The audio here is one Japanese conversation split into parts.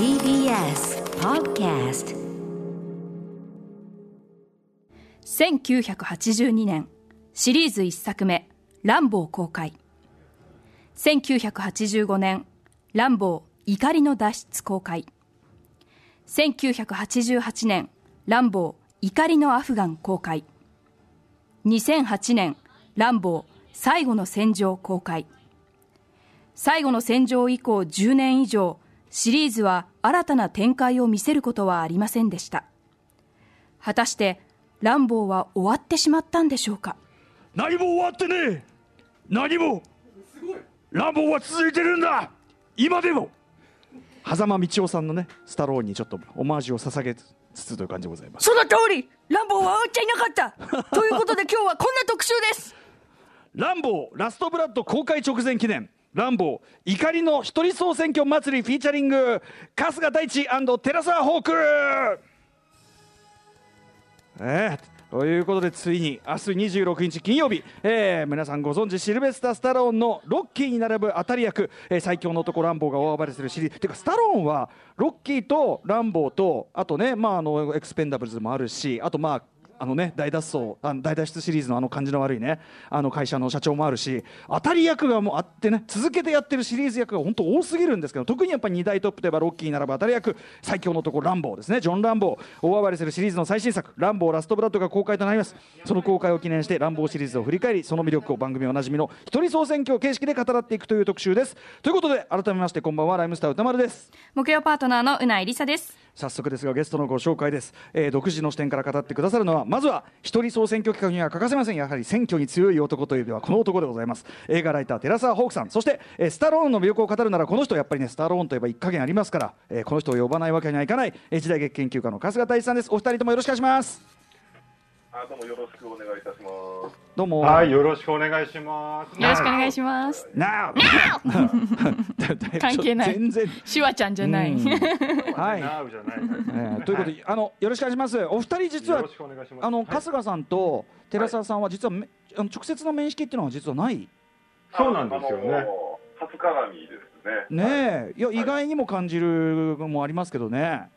TBS Podcast 1982年シリーズ1作目「ランボー」公開1985年「ランボー怒りの脱出」公開。1988年「ランボー怒りのアフガン」公開。2008年「ランボー最後の戦場」公開。最後の戦場以降10年以上シリーズは新たな展開を見せることはありませんでした。果たしてランボーは終わってしまったんでしょうか？何も終わってねえ。何も。乱暴は続いてるんだ。今でも。狭間道夫さんのねスタローンにちょっとオマージュを捧げつつという感じでございます。その通りランボーは終わっちゃいなかった。ということで今日はこんな特集です。ランボーラストブラッド公開直前記念ランボー怒りの一人総選挙祭りフィーチャリング春日大地寺澤ホーク。えーということでついに明日26日金曜日、えー皆さんご存知シルベスター・スタローンのロッキーに並ぶ当たり役、えー最強の男ランボーが大暴れするシリーズ。ていうかスタローンはロッキーとランボーとあとね、まあ、あのエクスペンダブルズもあるしあとまああのね、大脱走あの大脱出シリーズのあの感じの悪いねあの会社の社長もあるし当たり役がもうあってね続けてやってるシリーズ役が本当多すぎるんですけど特にやっぱり2大トップといえばロッキーに並ぶ当たり役最強の男ランボーですね。ジョン・ランボー大暴れするシリーズの最新作「ランボーラストブラッド」が公開となります。その公開を記念してランボーシリーズを振り返りその魅力を番組おなじみの一人総選挙形式で語らっていくという特集です。ということで改めましてこんばんは。ライムスター歌丸です。木曜パートナーのうないりさです。早速ですがゲストのご紹介です、えー独自の視点から語ってくださるのはまずは一人総選挙企画には欠かせません。やはり選挙に強い男というではこの男でございます。映画ライター寺澤ホークさん。そして、えースタローンの魅力を語るならこの人やっぱりねスタローンといえば一加減ありますから、えーこの人を呼ばないわけにはいかない、えー時代劇研究家の春日大一さんです。お二人ともよろしくお願いします。あどうもよろしくお願いいたします。どうもはい、よろしくお願いします。よろしくお願いしますな 関係ない全然シュワちゃんじゃない、うんはいナウじゃない。えーということで、あのよろしくお願いします。お二人実はよろしくお願いします。あのはい春日さんと寺澤さんは実はめ、あの直接の面識っていうのは実はない？そうなんですよねあの初鏡ですね。ねえ、いや意外にも感じるのもありますけどね。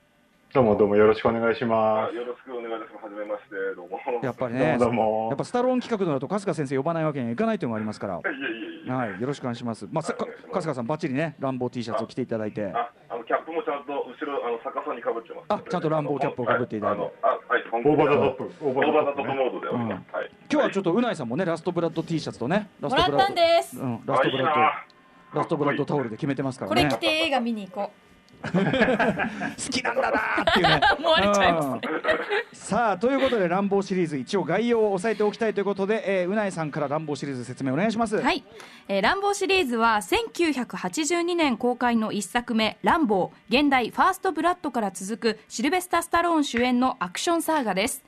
どうもどうもよろしくお願いしまあよろしくお願いします。はじめまして、どうも。す。やっぱりね、どうもやっぱスタローン企画のだと春日先生呼ばないわけにはいかないというのがありますから。いえいえいえ。はい、よろしくお願いします。まあ、さかはい春日さんバッチリね、ランボー T シャツを着ていただいて。あ、あのキャップもちゃんと後ろあの逆さに被ってます。あちゃんとランボーキャップを被っていただいてはあのあ、はい。オーバーザトップ。オーバーザトップモードで。はい。今日はちょっとうないさんもね、ラストブラッド T シャツとね、ラスもらったんですうん、ラストブラッド、ラストブラッドタオルで決めてますからこね。れ着て映画見に行こ 好きなんだなーっていうね。うもう割れちゃいますね。うん。さあということでランボーシリーズ一応概要を押さえておきたいということで、えー、うないさんからランボーシリーズ説明お願いします。はい、えーランボーシリーズは1982年公開の一作目「ランボー現代ファーストブラッド」から続くシルベスタ・スタローン主演のアクションサーガです。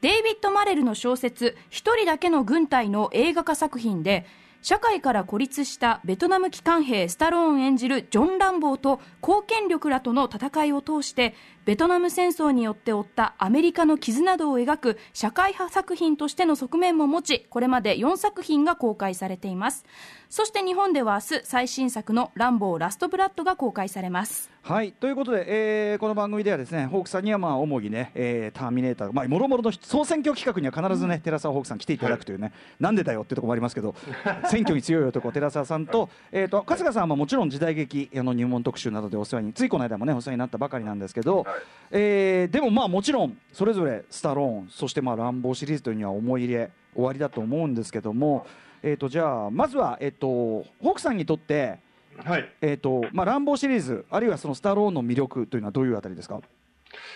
デイビッド・マレルの小説「一人だけの軍隊」の映画化作品で社会から孤立したベトナム機関兵スタローン演じるジョン・ランボーと貢献力らとの戦いを通してベトナム戦争によって負ったアメリカの傷などを描く社会派作品としての側面も持ちこれまで4作品が公開されています。そして日本では明日最新作の「ランボーラストブラッド」が公開されます。はい。ということで、えーこの番組ではですねホークさんにはまあ主にね、えーターミネーターまあもろもろの総選挙企画には必ずね、寺澤ホークさん来ていただくというね、なんでだよってところもありますけど 選挙に強い男寺澤さんと,、えー、と春日さんはもちろん時代劇あの入門特集などでお世話についこの間もねお世話になったばかりなんですけど、はい。えーでもまあもちろんそれぞれスタローンそしてまあ乱暴シリーズというには思い入れ終わりだと思うんですけども、えー、とじゃあまずは、えー、とホークさんにとってはい。えーとまあ、乱暴シリーズあるいはそのスタローンの魅力というのはどういうあたりですか？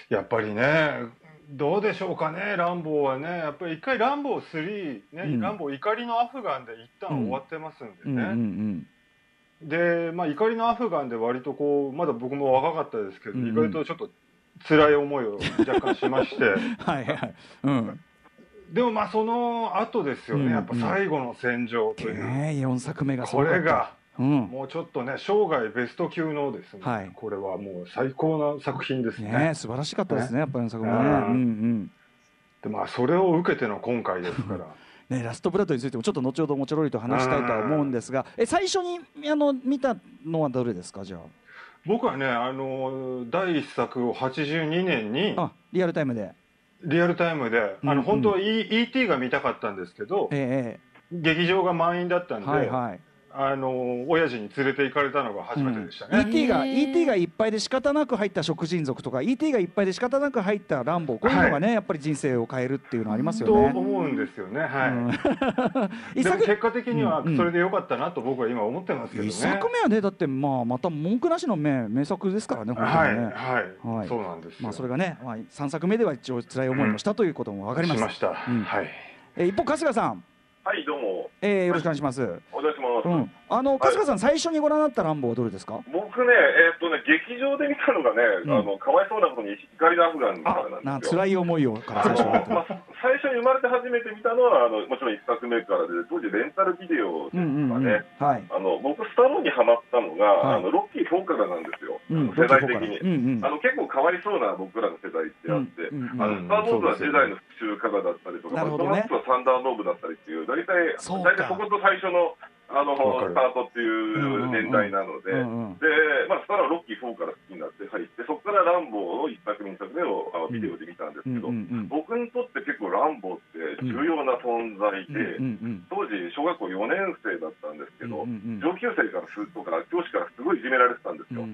やっぱりね、どうでしょうかね、ランボーはね、やっぱり一回ランボー3、ね、うん。ランボー怒りのアフガンで一旦終わってますんでうんうんうね。ん。で、まあ怒りのアフガンで割とこう、まだ僕も若かったですけど、うんうん。意外とちょっと辛い思いを若干しまして。はいはい。うんでもまあその後ですよね、うん。やっぱ最後の戦場という、ね4作目がすこれがうん。もうちょっとね生涯ベスト級のですね、はい。これはもう最高な作品ですね。ね素晴らしかったですねやっぱり4作目ね。うんうんうん。でまあそれを受けての今回ですから。ね、ラストブラッドについてもちょっと後ほどもちょろりと話したいとは思うんですが。え最初にあの見たのはどれですかじゃあ？僕はねあの第一作を82年にあリアルタイムでリアルタイムで、うんあの本当は E- E.T. が見たかったんですけど、え劇場が満員だったんえで、はいはいあの親父に連れて行かれたのが初めてでしたね、ET がへー。ET がいっぱいで仕方なく入った食人族とか ET がいっぱいで仕方なく入ったランボーこういうのがね、やっぱり人生を変えるっていうのありますとよね。思うんですよね。はい、うん。一でも 作結果的にはうんうん。それで良かったなと僕は今思ってますけどね、一作目はねだってまあまた文句なしの名名作ですからね本当はいにね。はい、はい。そうなんですよ、まあそれがね、まあ、3作目では一応辛い思いもしたということも分かります。しました、うん。はい。えー一方春日さん、はい、どうも。えーよろしくお願いします。お願いします。うん、あの春日さん最初にご覧になったランボーはどれですか？僕ね、えーっとね、劇場で見たのがね、うんあの、かわいそうなことに光のアフガンかあらなんですよ。な辛い思いをから最初に。まあ、最初に生まれて初めて見たのは、あの、もちろん一作目からで、当時レンタルビデオです。かね。はい。あの、僕、スタローンにハマったのが、はいあの、ロッキー4からなんですよ。うん、世代的に。うんうん。あの、結構かわいそうな僕らの世代ってあって、うんうんうんあの、スター・ウォーズはジェダイの復讐からだったりとか、なるほどねドラッグはサンダーノーブだったりっていう、大体、大体そこと最初の、あの、スタートっていう年代なので、で、まあ、スタローンロッキー4から好きになって入って、そこからランボーの1作目、2作目をあのビデオで見たんですうんけど、うん僕にとって結構ランボーって重要な存在うんで、うん。当時小学校4年生だったんですけうんど、上級生からすとか教師からすごいいじめられてたんですよ。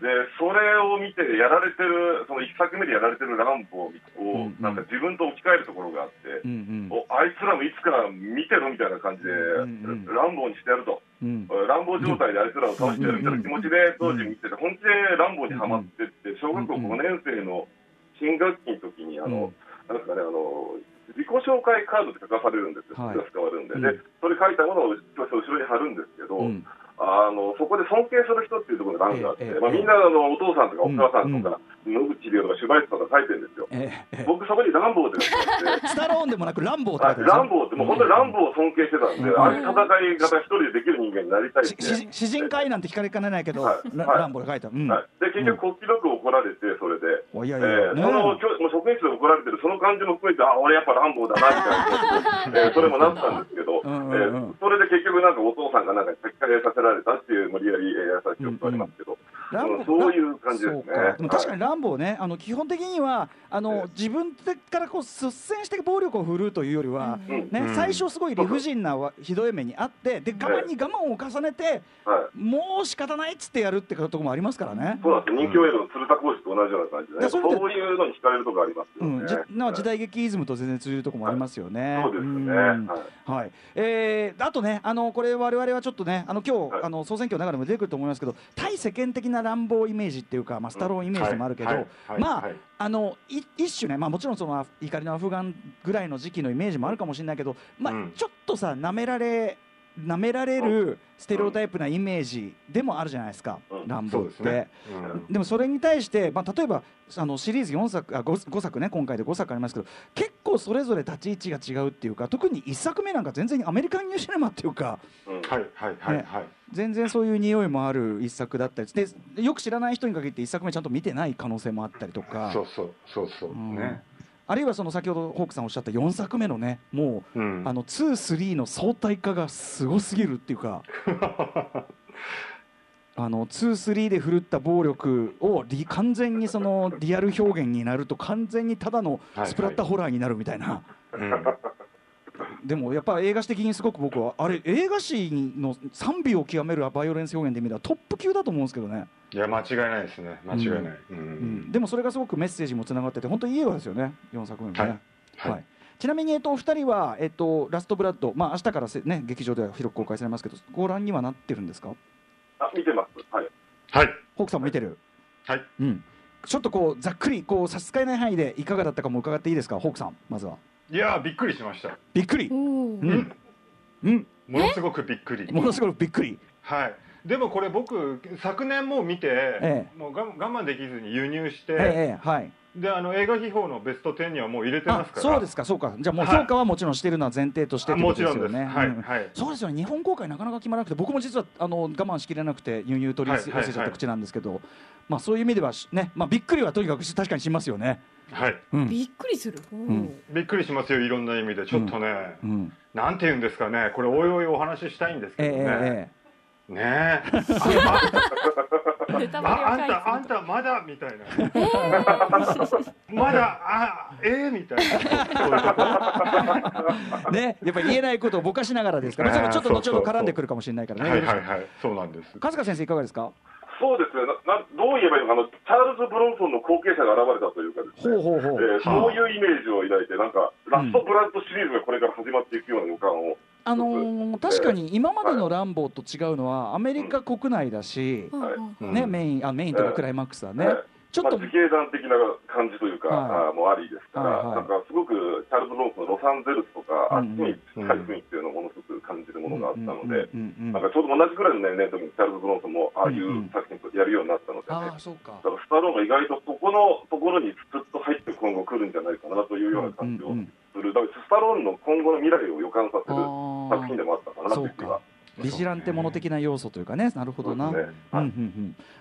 んで、それを見てやられてる、その1作目でやられてるランボーをうん、なんか自分と置き換えるところがあって、うんうん。おあいつらもいつか見てろみたいな感じで、うんうんランボーにしてやると。うん。乱暴状態であいつらを倒してやるみたいな気持ちで当時見てて、本気で乱暴にはまってって、小学校5年生の新学期の時に、あの、なんですかね、あの、自己紹介カードって書かされるんですよ、はい。クラス変わるんで、うん。で、それ書いたものを後ろに貼るんですけど、うんあの、そこで尊敬する人っていうところで欄があって、ええええまあ、みんなあのお父さんとかお母さんとか、野口英世とか芝居とか書いてるんですよ。ええええ。僕そこに乱暴って書いてあって、スタローンでもなくランボーって書あいてランボーってもう本当にランボーを尊敬してたんで、うん。ああいう戦い方一人でできる人間になりたいっ。してし詩人会なんて聞かれかねないけど、はい。ラはい。ランボーで書いた。うん。はい、で結局、国旗力怒られて、それで、おいやいえや、ねーその教もう職員室で怒られてる、その感じも含めて、あ俺やっぱ乱暴だなみたいな、えーそれもなったんですけど、うんうんえうん。ーそれで結局、なんかお父さんがなんか書き換えさせられたっていう、無理やり、えー、やさ記憶がありますけど、ランボうんそういう感じですね。でも確かにはい。ランボーね、あの基本的にはあの、え自分からこう率先して暴力を振るうというよりは、うんねうん。最初すごい理不尽なわひどい目にあってで我慢に我慢を重ねて、はい。もう仕方ないっつってやるってとこもありますからね。そうなんです。人気映画の鶴田講師と同じような感じで、そうそういうのに惹かれるところありますよね。うん、じなはい。時代劇イズムと全然通じるところもありますよね。そうですよね。ん。はい。はい、えーあとね、あのこれ我々はちょっとね、あの今日、はい。あの総選挙の中でも出てくると思いますけど、対世間的な乱暴イメージっていうか、まあスタローンイメージでもあるけど、まあ、はい。あのい一種ね、まあもちろんその怒りのアフガンぐらいの時期のイメージもあるかもしれないけど、まあ、うん。ちょっとさ舐められ舐められるステレオタイプなイメージでもあるじゃないですか、うん。乱暴って。ね、うん。でもそれに対して、まあ、例えばあのシリーズ4作あ 5, 5作ね今回で5作ありますけど結構それぞれ立ち位置が違うっていうか特に1作目なんか全然アメリカンニューシネマっていうかうん。はいはいはいねはい、全然そういう匂いもある1作だったりでよく知らない人に限って1作目ちゃんと見てない可能性もあったりとか。そうそうそうそう、うん。ね、あるいはその先ほどホークさんおっしゃった4作目のねもう、うん。あの23の相対化がすごすぎるっていうか。あの23で振るった暴力をリ完全にそのリアル表現になると完全にただのスプラッターホラーになるみたいな、うんでもやっぱ映画史的にすごく僕はあれ映画史の賛美を極めるバイオレンス表現で見たらトップ級だと思うんですけどね、いや間違いないですね。間違いない、うん。うん。でもそれがすごくメッセージもつながってて本当いい映画ですよね4作目もね。はい。はい。ちなみに、えっと、お二人は、えっと、ラストブラッド、まあ明日からせ、ね、劇場では広く公開されますけど、ご覧にはなってるんですか？あ、見てます。はい。はい。ホークさんも見てる、はい。うん、ちょっとこうざっくりこう差し支えない範囲でいかがだったかも伺っていいですか、ホークさん、まずは。いやーびっくりしましたびっくり、うん。うん、ものすごくびっくり。ものすごくびっくり、はい。でもこれ僕昨年もう見て、えもう我我慢できずに輸入して、ええはい、であの映画秘宝のベスト10にはもう入れてまあすから。そうですか、そうか、じゃあもうはい。評価はもちろんしているのは前提としてってこあもちろんです。とですよね。うん。はいはい。そうですよね。日本公開なかなか決まらなくて僕も実はあの我慢しきれなくて輸入取り寄せはいはいはい。ちゃった口なんですけど、まあそういう意味ではしね、まあびっくりはとにかくし確かにしますよね。はい。うん。びっくりする。おーん。びっくりしますよいろんな意味で。ちょっとね、うん、なんて言うんですかね。これおいおいお話ししたいんですええけどね、ええねえ。あのあんたあんたまだみたいな、まだあえー、みたいな。そういうこと。ねやっぱり言えないことをぼかしながらですから。ちょっと後ほど絡んでくるかもしれないからね。はいはいはい。そうなんです。春日先生いかがですか？そうですね、ななどう言えばいいのかな、チャールズ・ブロンソンの後継者が現れたというかですね、ほうほうほう、えーそういうイメージを抱いて、なんか、ラストブラッドシリーズがこれから始まっていくような予感を、あのー確かに今までのランボーと違うのはアメリカ国内だし、うん。うんうんね、メインあメインとかクライマックスはね、えーちょっと、まあ、自警団的な感じというか、はい。もうありですから、はいはい。なんかすごくチャールズ・ブロンソンのロサンゼルスとか、うんうん。あっちに近い雰囲気っていうのをものすごく感じるものがあったので、うんうんうんうん。なんかちょうど同じくらいの年齢の時にチャールズ・ブロンソンもああいうんうんう作品とやるようになったので、ねああそうか。だからスタローンが意外とそこのところにずっと入って今後来るんじゃないかなというような感じをうんうんうん。する、だからスタローンの今後の未来を予感させるあ作品でもあったかなという気が。ビジランテもの的な要素というかね。なるほどな。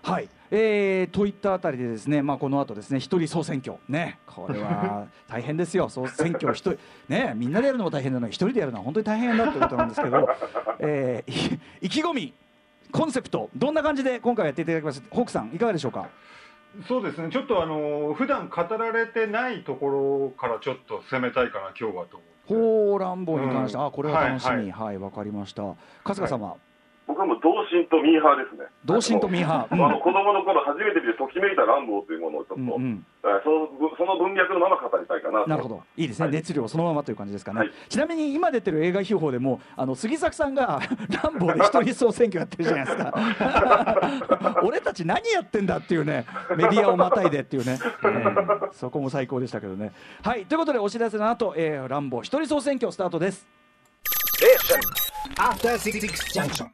はい、えー、といったあたりでですね、まあ、この後ですね一人総選挙。ね。これは大変ですよ。総選挙を一人ねみんなでやるのも大変なのに一人でやるのは本当に大変だということなんですけど、えー、い意気込みコンセプトどんな感じで今回やっていただきました？ホークさんいかがでしょうか？そうですね。ちょっとあの普段語られてないところからちょっと攻めたいかな今日はと思ほう乱暴に関して、うん。あこれは楽しみ。ははい。わ、かりました。春日様、僕はもう同心とミーハーですね。同心とミーハー。あのあの子供の頃初めて見てめいた乱暴というものをちょっと、うんうんえーそのその文脈のまま語りたいかなと。なるほど、いいですね、はい熱量そのままという感じですかね。はいちなみに今出てる映画秘宝でも、あの杉作さんがランボーで一人総選挙やってるじゃないですか。俺たち何やってんだっていうね、メディアをまたいでっていうね、えーそこも最高でしたけどね。はい、ということでお知らせの後、えー、ランボー一人総選挙スタートです。After Six Junction.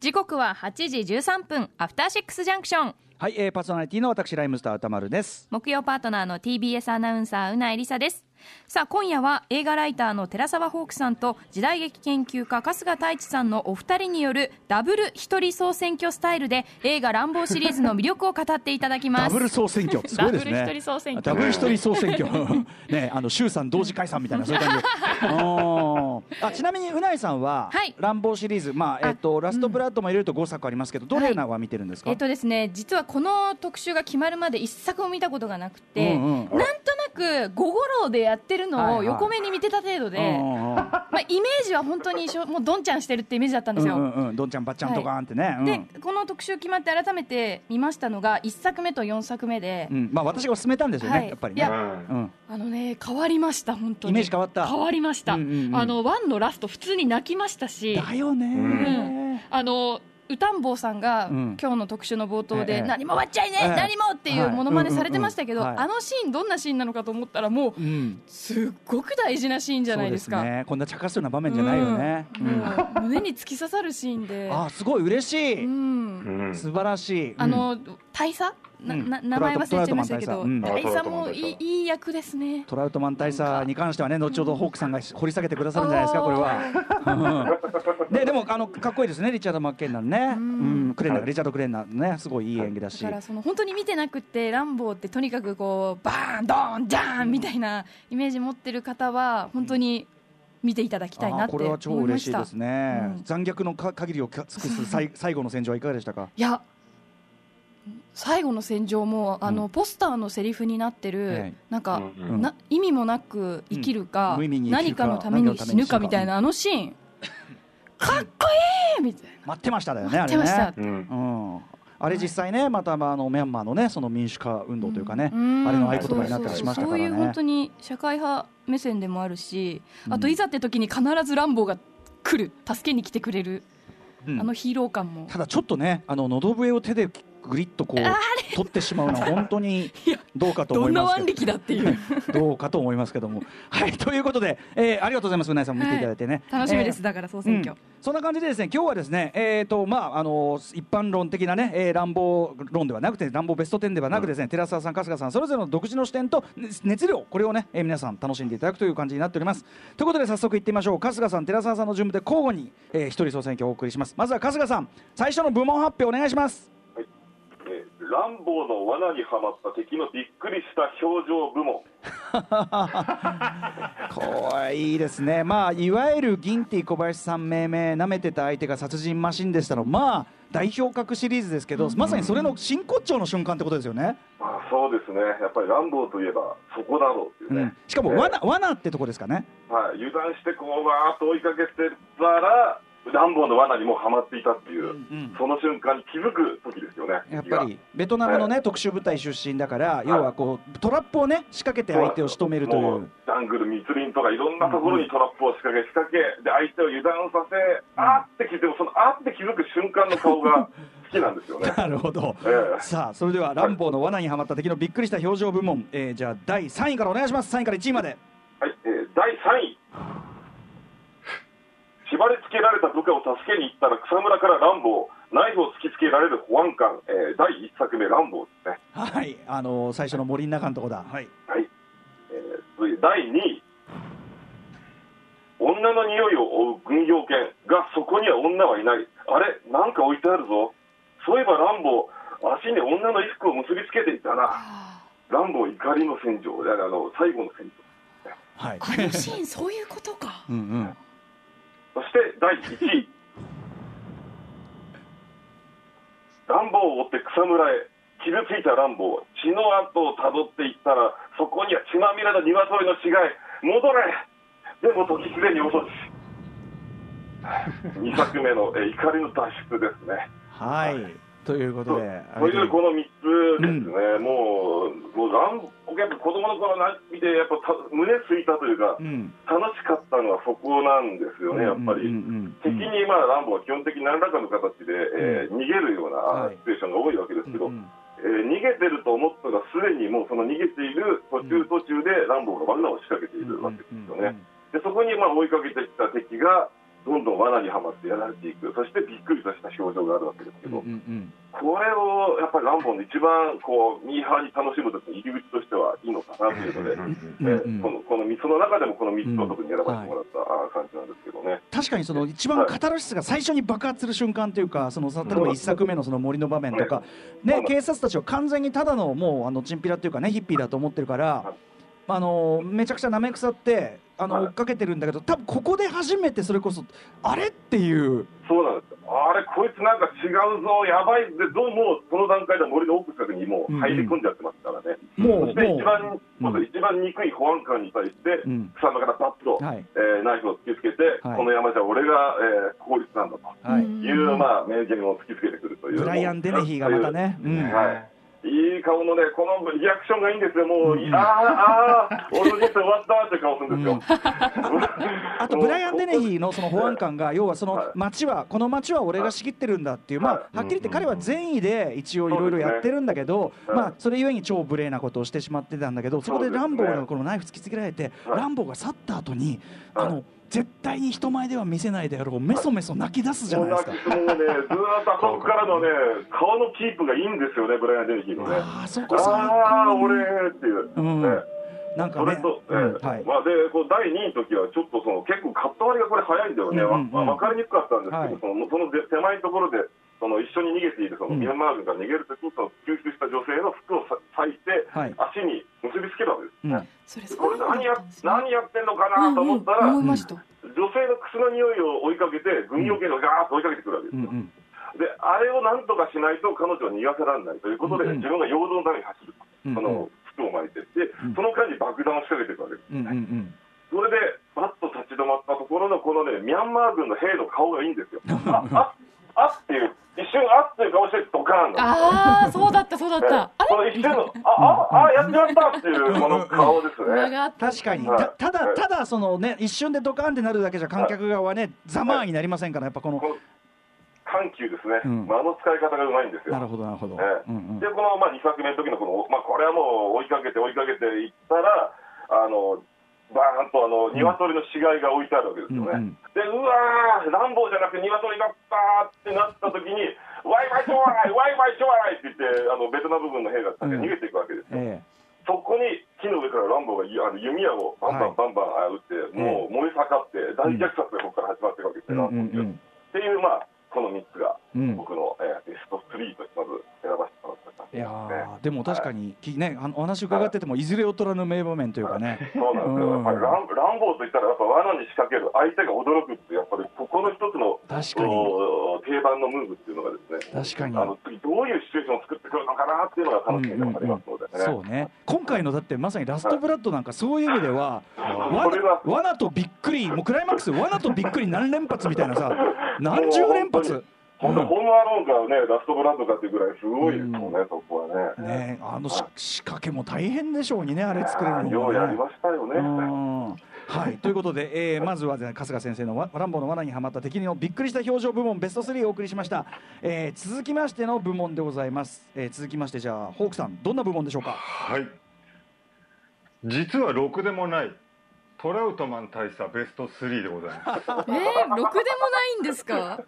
時刻は8時13分アフターシックスジャンクションはい、えー、パーソナリティの私ライムスター歌丸です。木曜パートナーの TBS アナウンサーうなえりさですさあ今夜は映画ライターの寺澤ホークさんと時代劇研究家春日太一さんのお二人によるダブル一人総選挙スタイルで映画「乱暴」シリーズの魅力を語っていただきます。ダブル総選挙、すごいですね。ダブル一人総選挙。ダブル一人総選挙、ね、あの衆参同時解散みたいな、そういう感じ。で。あちなみに、うないさんは、はい。乱暴シリーズ、まあ、えっと、ラストブラッドも入れると5作ありますけど、どれなは見てるんですか？えっとですね実はこの特集が決まるまで一作も見たことがなくて、うんうん。なんとなく午後郎でやってるのを横目に見てた程度で、まあ、イメージは本当に一緒もうどんちゃんしてるってイメージだったんですよ、うんうんうん、どんちゃんばっちゃんとかーんってね。うん。でこの特集決まって改めて見ましたのが1作目と4作目で、うん、まあ、私が勧めたんですよね、はい。やっぱりね。うん、あのね変わりました本当に。イメージ変わった。変わりました、うんうんうん。あのワンのラスト普通に泣きましたし。だよねうん。あの歌ん坊さんが、うん。今日の特集の冒頭で、ええ。何も終わっちゃいね、ええ。何もっていうものまねされてましたけど、はいうんうんうん。はい。あのシーンどんなシーンなのかと思ったらもううん、すっごく大事なシーンじゃないですか。ね。こんな茶化すような場面じゃないよね。うん。うん。胸に突き刺さるシーンで。あ、すごい。嬉しい。うん。うん。素晴らしい。あの大佐？なうん。な名前忘れちゃいましたけど、トラウトマン大大佐。佐もいいいい役ですね。トラウトマン大佐に関してはね、後ほどホークさんが掘り下げてくださるんじゃないですか、これは。うん。で、でも、あの、かっこいいですね、リチャード・マッケンナンね。うん、クレンナー、リチャード・クレンナーね、すごいいい演技だし。だか。らその本当に見てなくてランボーってとにかくこうバーンドーンジャーンみたいなイメージ持ってる方は本当に見ていただきたいなってあーこれは超嬉しいですね。うん。残虐のか限りをか尽くす最 最後の戦場はいかがでしたか？いや最後の戦場もあの、うん。ポスターのセリフになってる、ええ。なんか、な意味もなく生きるか、何るかかのために死ぬかみたいなあのシーン。かっこいいみたいな。待ってましただよね、あれ待ってました。ね。うん。うん。あれ実際ね、またまああのミャンマーのね、その民主化運動というかね、うん。あれの合言葉になったりしましたからそうそうそう。いう本ね当。に社会派目線でもあるし、あとうんいざって時に必ずランボーが来る。助けに来てくれる、うん。あのヒーロー感も。ただちょっとね、あの喉笛を手でグリッとこう取ってしまうのは 本当にどうかと思どんないますけど。腕力だっていう。どうかと思いますけども。はい、ということで、えーありがとうございます、うなえさんも見ていただいてね。楽しみです、えーだから総選挙、うん。そんな感じでですね今日はですねえっ、とまああの一般論的なね、えー乱暴論ではなくて乱暴ベスト10ではなくですね、寺澤さん春日さんそれぞれの独自の視点と熱熱量これをね、えー皆さん楽しんでいただくという感じになっております。ということで早速いってみましょう。春日さん寺澤さんの順番で交互に、えー、一人総選挙をお送りします。まずは春日さん最初の部門発表お願いします。えーランボーの罠にはまった敵のびっくりした表情部門。これいいですね、まあ、いわゆるギンティ小林さん命名、なめてた相手が殺人マシンでしたの、まあ、代表格シリーズですけど、まさにそれの真骨頂の瞬間ってことですよね。まあ、そうですね、やっぱりランボーといえば、そこだろうっていうね、うん、しかも罠、え。ー、罠ってとこですかね。はい、油断して、こう、わーっと追いかけてたら、ランボーの罠にもはまっていたっていう、うんうん、その瞬間に気づく時ですよねやっぱりベトナムのね、特殊部隊出身だから、要はこうトラップをね仕掛けて相手を仕留めるという。ジャングル密林とかいろんなところにトラップを仕掛け仕掛けで相手を油断させ、うん、あって気づくそのあって気づく瞬間の顔が好きなんですよね。なるほど、えー、さあそれではランボーの罠にはまった敵のびっくりした表情部門、えー、じゃあ第3位からお願いします。3位から1位まで。はい、えー、第3位縛り付けられた部下を助けに行ったら草むらから乱暴ナイフを突きつけられる保安官、えー、第1作目乱暴ですね。はい。あのー、最初の森の中のとこだ。はい、はい。えー、第2位。女の匂いを追う軍用犬がそこには女はいない。あれ？なんか置いてあるぞ。そういえば乱暴。足に女の衣服を結びつけていたな。乱暴怒りの戦場。あの最後の戦場はい、あのシーンそういうことか。うんうんそして第1位。乱暴を追って草むらへ。傷ついた乱暴。血の跡をたどっていったらそこには血まみれの鶏の死骸。戻れ。でも時すでに遅し2 作目のえ怒りの脱出ですね。はいということで、というこの3つですね、うん、もう、もうランやっぱ子供の頃見て、やっぱ胸すいたというか、うん、楽しかったのはそこなんですよね、やっぱり。敵に、まあ、ランボは基本的に何らかの形で、えー、逃げるようなシチュエーションが多いわけですけど、えー、逃げてると思ったら、すでにもうその逃げている途中途中でランボーが罠を仕掛けているわけですよね。でそこにまあ追いかけてきた敵がどんどん罠にはまってやられていく。そしてびっくりとした表情があるわけですけど、うんうん、これをやっぱりランボーの一番こうミーハーに楽しむ時の入り口としてはいいのかなというので、えこのこの3つの中でもこの3つを特に選ばせてもらった感じなん。ですけどね、確かにその一番カタルシスが最初に爆発する瞬間というかその例えば1作目のその森の場面とか、ね、警察たちは完全にただのもうあのチンピラっていうかねヒッピーだと思ってるから。あのめちゃくちゃなめ腐ってあの、追っかけてるんだけど多分ここで初めてそれこそあれっていう。そうなんですあれこいつなんか違うぞやばいでどうもその段階で森の奥深くにもう入り込んじゃってますからね、うん、そして一番、うん、一番憎い保安官に対して、草の中からバッと、はい、えー、ナイフを突きつけて、はい、この山じゃ俺が、えー、効率なんだとい。う、まあ、名言を突きつけてくるという。ブライアン・デネヒーがまたね、はい顔のね、このリアクションがいいんですよ、もう、うん、ああ、ああ、俺の人生終わったって顔するんですよ。あと、ブライアン・デネヒーのその保安官が、要はその町は、この町は俺が仕切ってるんだっていう、まあ、はっきり言って彼は善意で一応いろいろやってるんだけど、まあ、それゆえに超無礼なことをしてしまってたんだけど、そこでランボーがこのナイフ突きつけられて、ランボーが去った後に、あの、絶対に人前では見せないであろうメソメソ泣き出すじゃないですか。もうね、ずっとあそこからのね、顔のキープがいいんですよね、ブライアン・デニヒーのね。あそこ最高。ああ、俺っていう。うんねなんかね、それと、えーはい、まあ、でこう第2位の時は、ちょっとその結構、カット割りがこれ、早いんだよね、うんうんうん、分かりにくかったんですけど、はい、そのその手前のところで、その一緒に逃げているそのミャンマー軍から逃げるときに、その救出した女性の服を裂いて、はい、足に結びつけるわけです、ね、うん、これ何や、何やってんのかなと思ったら、うんうん、女性の靴の匂いを追いかけて、軍用系がガーッと追いかけてくるわけですよ。うんうんであれをなんとかしないと彼女は逃がせられないということで、うんうん、自分が陽動のために走る、うんうん、その服を巻いてで、その間に爆弾を仕掛けていくわけですね、うんうんうん、それでバッと立ち止まったところのこのねミャンマー軍の兵の顔がいいんですよ。あ ああっていう一瞬あっていう顔してドカーンああそうだったそうだった。この一瞬のあああやっちまったっていうこの顔ですね。確かに。たただただそのね一瞬でドカーンってなるだけじゃ観客側はねざまあになりませんからやっぱこの。緩急ですね、うん、まあ、あの使い方がうまいんですよ。なるほど、なるほど。えー、で、この、まあ、2作目の時のこの、まあ、これはもう追いかけて追いかけていったら、あの、バーンとあの鶏の死骸が置いてあるわけですよね。うんうん、で、うわー、乱暴じゃなくて鶏だったってなった時に、ワイワイチョワイ、ワイワイチョワイって言って、あのベトナム軍の兵が逃げていくわけですよ。うんえ。そこに木の上からランボーがあの弓矢をバンバンバンバン撃って、はい、もう燃え盛って大虐殺がここから始まっていくわけですよ、うんうん、っていう、まあ、この3つがうん。僕の、えーベスト3とまず選ばせてもらった感いやじでも確かに、きね、あのお話伺っててもい。ずれ劣らぬ名場面というかね、そうなんですよ、うん。やっぱりランランボーといったら、やっぱ罠に仕掛ける、相手が驚くって、やっぱりここの一つの確かに。お定番のムーブっていうのがですね、確かに。あの次、どういうシチュエーションを作ってくるのかなっていうのが楽しみでもありますのでね。そうね。今回のだってまさにラストブラッドなんかそういう意味では罠罠とびっくりもうクライマックス罠とびっくり何連発みたいなさ何十連発本当、ホームアローンからね、ラストブラッドかっていうぐらい、すごいですよね、うん。そこはね。ねあのし仕掛けも大変でしょうにねあれ作れるのもね。ようやりましたよね。うん。はい、ということで、えーまずは、ね、春日先生のわランボーの罠にはまった敵のびっくりした表情部門ベスト3をお送りしました、えー続きましての部門でございます、えー続きましてじゃあホークさんどんな部門でしょうか？はい。実はろくでもないトラウトマン大佐ベスト3でございます。えー、ろくでもないんですか？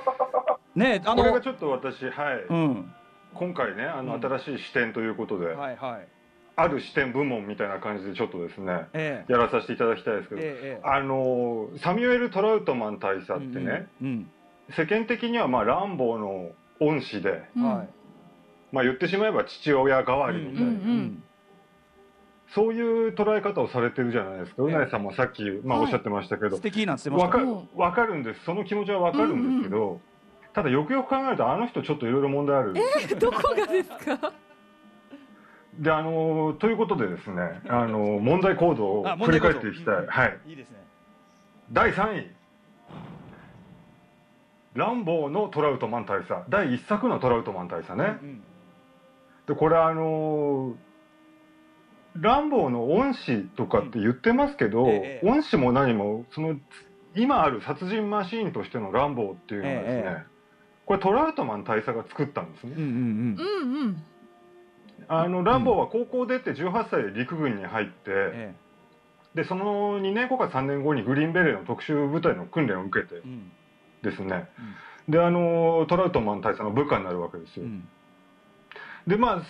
ねあこれがのちょっと私はい、うん。今回ねあのうん。新しい視点ということで、はいはい。ある視点部門みたいな感じでちょっとですねえやらさせていただきたいですけど、ええあのサミュエル・トラウトマン大佐ってね、うん世間的にはまあランボーの恩師で、まあ、言ってしまえば父親代わりみたいな、うんうんそういう捉え方をされてるじゃないですか、うなえさんもさっき、まあ、はい。おっしゃってましたけど。素、敵なんてわかわかるんです。その気持ちはわかるんですけど、ただよくよく考えるとあの人ちょっといろいろ問題ある どこがですか？であのということでですねあの問題行動をあ振り返っていきたい、うんはい。いいですね。第3位。ランボーのトラウトマン大佐。第1作のトラウトマン大佐ね、うんでこれあのランボーの恩師とかって言ってますけど、ええ。恩師も何もその今ある殺人マシーンとしてのランボーっていうのはですね、えこれトラウトマン大佐が作ったんですね、うんうんうん。うんあのランボーは高校出て18歳で陸軍に入って、えでその2年後か3年後にグリーンベレーの特殊部隊の訓練を受けてえうん。ですね、であのトラウトマン大佐の部下になるわけですよ、うん。でまあ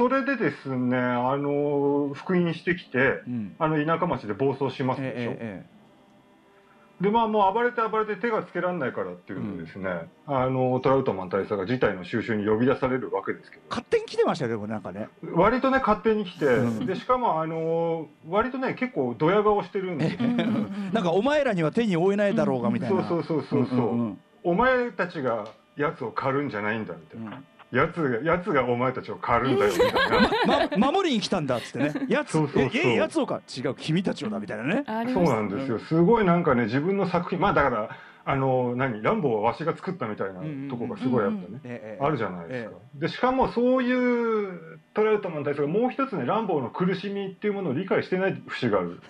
それでですねあの復員してきてうん。あの田舎町で暴走しますでしょ、ええでまあもう暴れて暴れて手がつけられないからっていうのでですね、あのトラウトマン大佐が事態の収拾に呼び出されるわけですけど。勝手に来てましたよでもなんかね。割とね勝手に来て、うん。でしかもあの割とね結構ドヤ顔してるんでなんかお前らには手に負えないだろうがみたいな。そうそうそうそうそう、んんお前たちが奴を狩るんじゃないんだみたいな、うん奴が奴がお前たちを狩るんだよみたいな。ま、守りに来たんだっつってね。やつそうそうそう。ええやつをか？違う君たちをだみたいなね。そうなんですよ。すごいなんかね自分の作品まあだからあの何？ランボーはわしが作ったみたいなとこがすごいあったね、あるじゃないですか、でしかもそういうトラウトマン大佐がもう一つねランボーの苦しみっていうものを理解してない節がある、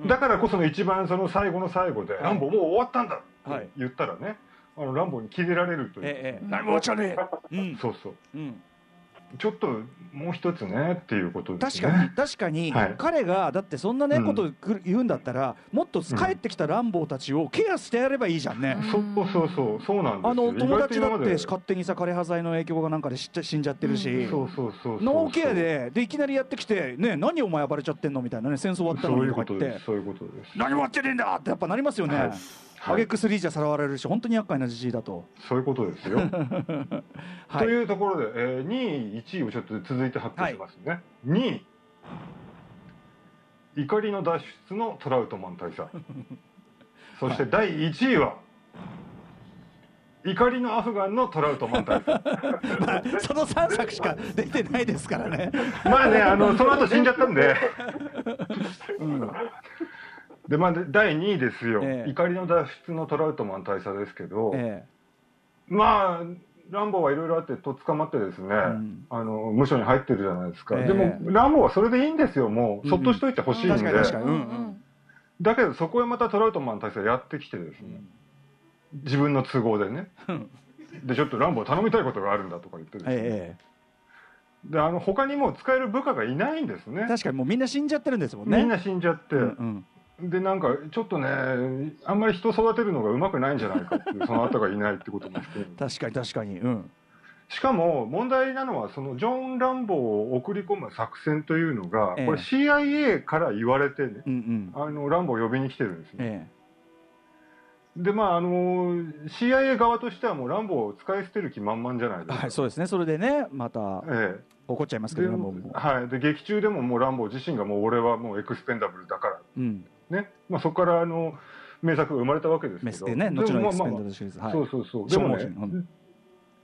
だからこその一番その最後の最後で「い。ランボーもう終わったんだ!」はい。って言ったらねあのランボーにキレられるという、ええ何もちゃねえ。うん。そうそう。うん。ちょっともう一つねっていうことですね。確かに確かに、はい。彼がだってそんなね、うん。こと言うんだったらもっと帰ってきた乱暴たちをケアしてやればいいじゃんね、そうそうそうそう。なんですよ。あの友達だって勝手にさ枯葉剤の影響がなんかで死んじゃってるし、うんそうそうそう。ノーケアででいきなりやってきてね何お前暴れちゃってんのみたいなね戦争終わったのそういうことにとか言ってそういうことです。何もやってねえんだってやっぱなりますよね、はいアゲックスリーじゃさらわれるし本当に厄介なじじいだと、そういうことですよ。はい、というところで、えー、2位1位をちょっと続いて発表しますね、2位。怒りの脱出のトラウトマン大佐。そして第1位は怒りのアフガンのトラウトマン大佐。ま あその3作しか出てないですからね、まあねあのその後死んじゃったんで。うんでまあで第2位ですよ、ええ。怒りの脱出のトラウトマン大佐ですけど、えまあランボーはいろいろあってとっ捕まってですね、ん。あの無所に入ってるじゃないですか、ええ。でもランボーはそれでいいんですよもう。そっとしといてほしいんで、だけどそこへまたトラウトマン大佐やってきてですえね、自分の都合でね。うん。でちょっとランボー頼みたいことがあるんだとか言ってですね、えであの他にもう使える部下がいないんですね。え確かにもうみんな死んじゃってるんですもんね。みんな死んじゃって、うんうんでなんかちょっとねあんまり人育てるのがうまくないんじゃないかっていう その後がいないってことも含めて。確かに確かに。うん。しかも問題なのはそのジョン・ランボーを送り込む作戦というのが、ええ。これ CIA から言われてねうんうん。あのランボーを呼びに来てるんですね、えでまああの CIA 側としてはもうランボーを使い捨てる気満々じゃないですか、はい、そうですね。それでねまたえ怒っちゃいますけどはい、で劇中でももうランボー自身がもう俺はもうエクスペンダブルだから。うんね、まあ、そこからあの名作が生まれたわけですけど。ね。後のエクスペンダまあブルシリーズ。はい。まあそうそうそう。で消もね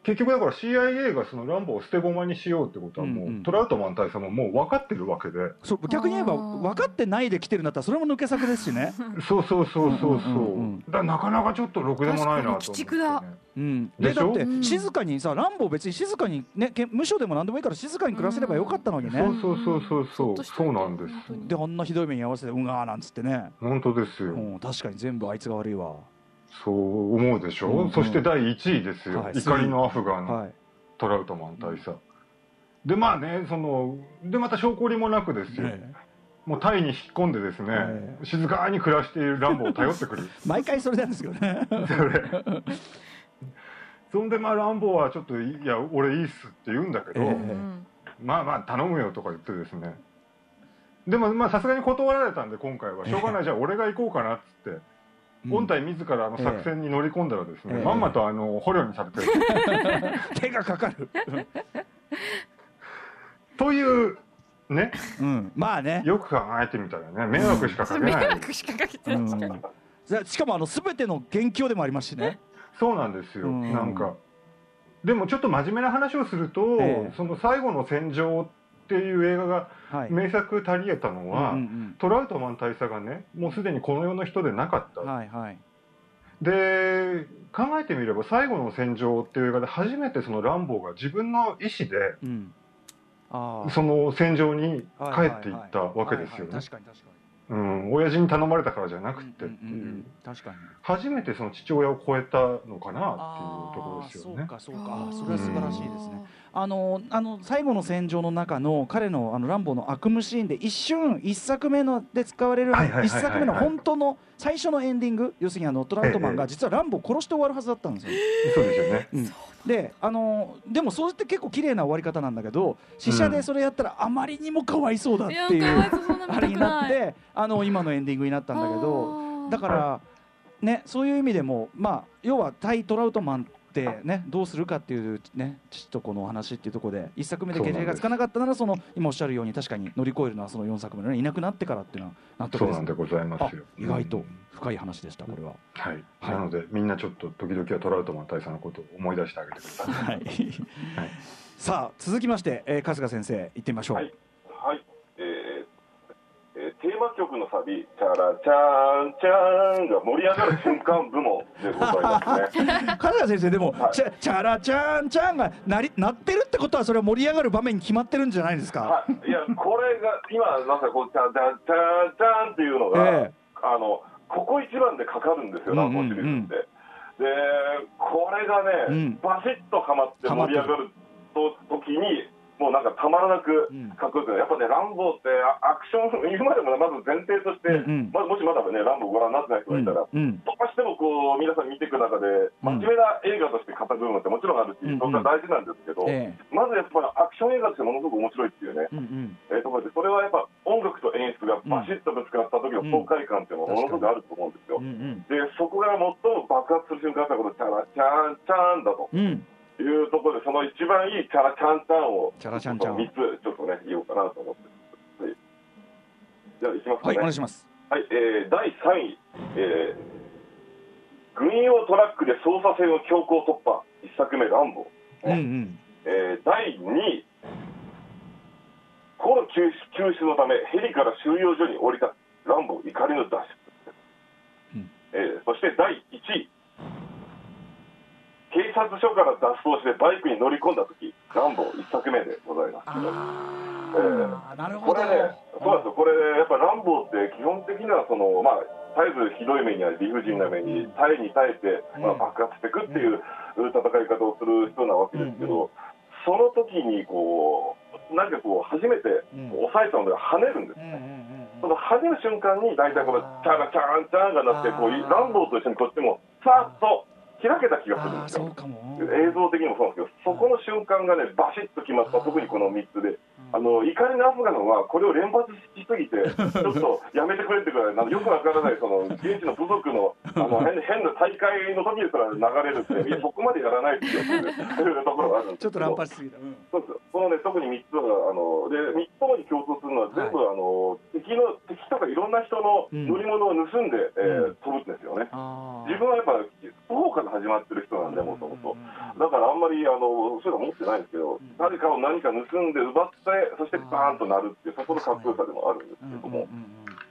結局だから CIA がそのランボーを捨て駒にしようってことはもう、うんうん。トラウトマン大佐ももう分かってるわけで。そう逆に言えば分かってないで来てるんだったらそれも抜け作ですしね。そうそうそうそうそう,、うんうんうんだからなかなかちょっとろくでもないなと思って、ね、確かに鬼畜だ。うん、でしょ？でだってうん。静かにさ、ランボー別に静かにねけ無償でも何でもいいから静かに暮らせればよかったのにね、そうそうそうそうそう。そっとしといて。そうなんですであんなひどい目に合わせてうんがーなんつってね、本当ですよ、うん、確かに全部あいつが悪いわ、そう思うでしょ、うんうん。そして第1位ですよ、はい。怒りのアフガン、はい。トラウトマン大佐。でまあねそのでまた証拠りもなくですよ、ねもうタイに引っ込んでですね、え静かに暮らしているランボーを頼ってくる。毎回それなんですけどね。それ。そんでまあランボーはちょっとい「いや俺いいっす」って言うんだけど、ええ。うんまあまあ頼むよとか言ってですね。でもまあさすがに断られたんで今回は。しょうがないじゃあ俺が行こうかなっつって本体自らあの作戦に乗り込んだらですね、ええ。まんまとあの捕虜にされてる。手がかかる、というね。うん、まあね、よく考えてみたらね迷惑しかかけ迷ない、惑しかかけてうんない確かにさしかもあの全ての元凶でもありますしね、そうなんですよ、うん。なんか。でもちょっと真面目な話をすると、ええ。その最後の戦場っていう映画がはい、名作足りえたのは、うんうんトラウトマン大佐がねもうすでにこの世の人でなかった、うんはいはい、で考えてみれば「最後の戦場」っていう映画で初めてそのランボーが自分の意思でうん、その戦場にはい帰っていったわけですよね。はいはいうん親父に頼まれたからじゃなくてってう。んうんうんういうん。確かに。初めてその父親を超えたのかなっていうところあですよね。ーそうかそうか。それは素晴らしいですね。あのあの最後の戦場の中の彼のあのランボーの悪夢シーンで一瞬一作目ので使われる一作目の本当の最初のエンディング要するにあのトラウトマンええが実はランボーを殺して終わるはずだったんですよ。そうですよね。うんであのでもそれって結構綺麗な終わり方なんだけど試写でそれやったらあまりにもかわいそうだっていうあれになってあの今のエンディングになったんだけどだから、ね、そういう意味でも、まあ、要は対トラウトマンって、ね、どうするかっていう、ね、ちょっとこのお話っていうところで一作目で決定がつかなかったならその今おっしゃるように確かに乗り越えるのはその4作目の、ね、いなくなってからっていうのは納得です、そうなんでございまあすよ。意外とうん深い話でしたこれは。はい、はい。なのでみんなちょっと時々はトラウトマン大佐のことを思い出してあげてください。はい。さあ続きまして、えー、春日先生行ってみましょう。はい。はい、マ曲のサビ「チャラチャンチャン」が盛り上がる瞬間部門でございますね。春日先生でも、はいチャチャラチャンチャンがなり鳴ってるってことはそれは盛り上がる場面に決まってるんじゃないですか？はい、いやこれが今なんかこう「チャチャンチャンチャン」っていうのが、ええあのここ一番でかかるんですよ、ランシリーズって。でこれがね、うんバシッとはまって盛り上がると時にもうなんかたまらなくうん。かっこよくてやっぱねランボーってアクション言うまでもまず前提として、うんうん。まずもしまだねランボーご覧になってない人がいたら、うんどうしてもこう皆さん見ていく中で真面目な映画として語る部分ってもちろんあるし、うんうん。それは大事なんですけど、えまずやっぱりアクション映画としてものすごく面白いっていうね、えうん。うんえーところでそれはやっぱ音楽と演出がバシッとぶつかった時の爽快感っていうのはものすごくあると思うんですよ。うんうん。でそこが最も爆発する瞬間がこのチャラチャンチャンだと。うんいうところでその一番いいチャラチャンチャンをチャラチャンチャン。3つちょっとね言おうかなと思って、はい、じゃあいきますかはいねお願いします。はい、えー第3位、えー軍用トラックで捜査線を強行突破。1作目「ランボー」うんうん。えー第2位。コロ救出救出のためヘリから収容所に降りた。ランボー怒りの脱出、うん。えーそして第1位。警察署から脱走してバイクに乗り込んだ時ランボー1作目でございます。ああなるほど。これね、そうなんですよ、これ、やっぱランボーって基本的にはその、まあ、絶えずひどい目にあり、理不尽な目に耐えに耐えて、まあ、爆発していくっていう戦い方をする人なわけですけど、その時にこう、何かこう、初めてうん。抑えたので跳ねるんです。うんうんうんその跳ねる瞬間に大体このチャラチャンチャンがなってこうランボーと一緒にこっちもさっと開けた気がするんですよ。映像的にもそうなんですけどそこの瞬間がねバシッと決まった特にこの3つで。あの怒りのアフガノはこれを連発しすぎて ちょっとやめてくれってくらいなんかよくわからないその現地の部族のあの 変変な大会の時ですら流れるってそこまでやらないっていうところがあるんですちょっと乱発しすぎた、うん。そうですこのね特に3つはあので3つともに共通するのは全部、あの敵の敵とかいろんな人の乗り物を盗んで、えーうん飛ぶんですよね。自分はやっぱ始まってる人なんでもともと。だからあんまりあのそういうの持ってないんですけど、ん。誰かを何か盗んで奪って、そしてバーンとなるっていう、そこのかっこよさでもあるんですけれども、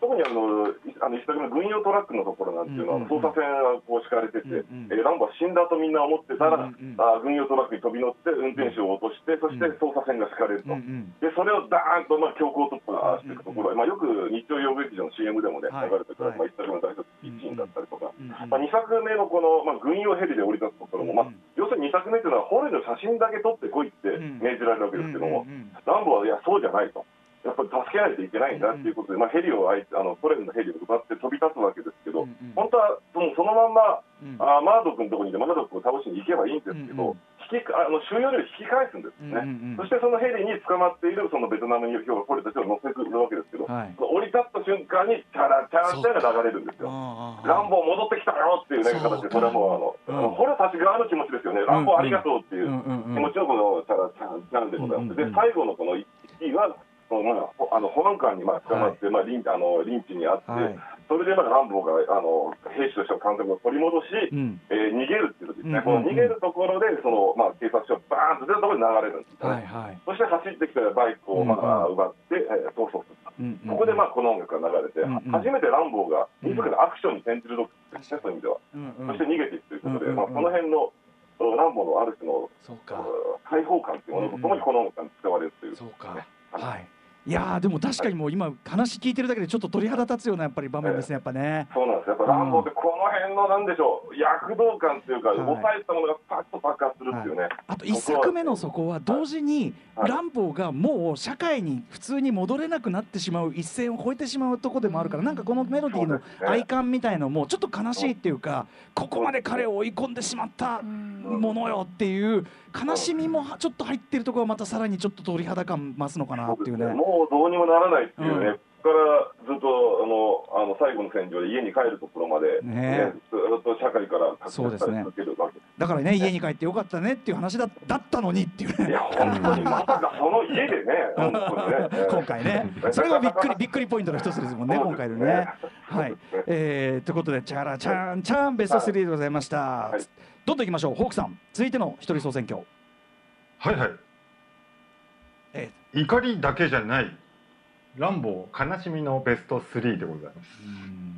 特にあのいあの一作目の軍用トラックのところなんていうのは、捜査線がこう敷かれてて、えーランボは死んだとみんな思ってたら、あー軍用トラックに飛び乗って、運転手を落として、そして捜査線が敷かれると。でそれをダーンと、まあ、強行突破していくところ、まあ、よく日曜洋劇場の CM でもね、はい。流れてくる、はい。まあ、一作目の大卒シーンだったりとか、まあ、2作目のこの、まあ、軍用ヘリで降り立つところも、まあうん、要するに2作目というのは、捕虜の写真だけ撮ってこいってうん。命じられるわけですけども、ランボはいや、そうじゃないと。やっぱり助けないといけないんだっていうことで、まあ、ヘリをあいあのソ連のヘリを奪って飛び立つわけですけど、うんうん。本当はそのそのまんま、うん。あーマード君のところにいてマード君を倒しに行けばいいんですけど、うんうん。引きあの収容量を引き返すんですね、うんうんうん。そしてそのヘリに捕まっているそのベトナムに捕虜たちを乗せてるわけですけど、はい。降り立った瞬間にチャラチャラチャラが流れるんですよ。あーランボー戻ってきたよっていう、ね、形で、それはもうあの、うん。捕虜たち側の気持ちですよね、ランボーありがとうっていう気持ちのこのチャラチャラチャラでございます。で、最後のこの1位は、そのまあ、ほあの保安官にまあ捕まって、まあ、リンあのリンチにあって、はい。それでまあランボーがあの兵士としての感覚を取り戻し、うん。えー逃げるっていう時ですね、この逃げるところで、そのまあ、警察署がバーンと出たところに流れるんですよ。ね。はいはい。そして走ってきたバイクをまあうん奪って、えー逃走する。うんうんここでまあこの音楽が流れて、うんうん初めてランボーが自らアクションに転じるとですね、そういう意味では。うんうん。そして逃げていくということで、うんうんまあ、この辺のランボーのある種の解放感というものとともにこの音楽が使われるという。そうか。はいいやーでも確かにもう今話聞いてるだけでちょっと鳥肌立つようなやっぱり場面ですねやっぱね。そうなんですやっぱランボーってこの辺のなんでしょう躍動感というか、はい抑えたものがパッと爆発するっていうね、あと一作目のそこは同時にはい。ランボーがもう社会に普通に戻れなくなってしまう一線を越えてしまうところでもあるからなんかこのメロディーの愛感みたいのもちょっと悲しいっていうかここまで彼を追い込んでしまったものよっていう悲しみもちょっと入ってるところはまたさらにちょっと鳥肌感増すのかなっていうね。もうどうにもならないっていうね、うん。ここからずっとあのあの最後の戦場で家に帰るところまで、ねずっと社会からそうですね続けるわけですだからね家に帰ってよかったねっていう話だだったのにっていうね。いや、本当にまさかその家でね、本当にね。今回ね。それがびっくりびっくりポイントの一つですもんね。今回のね。はい、えー、ということでチャラチャンチャンベスト3でございました、はい。どんどんいきましょう。ホークさん続いての一人総選挙。はいはい。え怒りだけじゃない。ランボー悲しみのベスト3でございます。ーうん。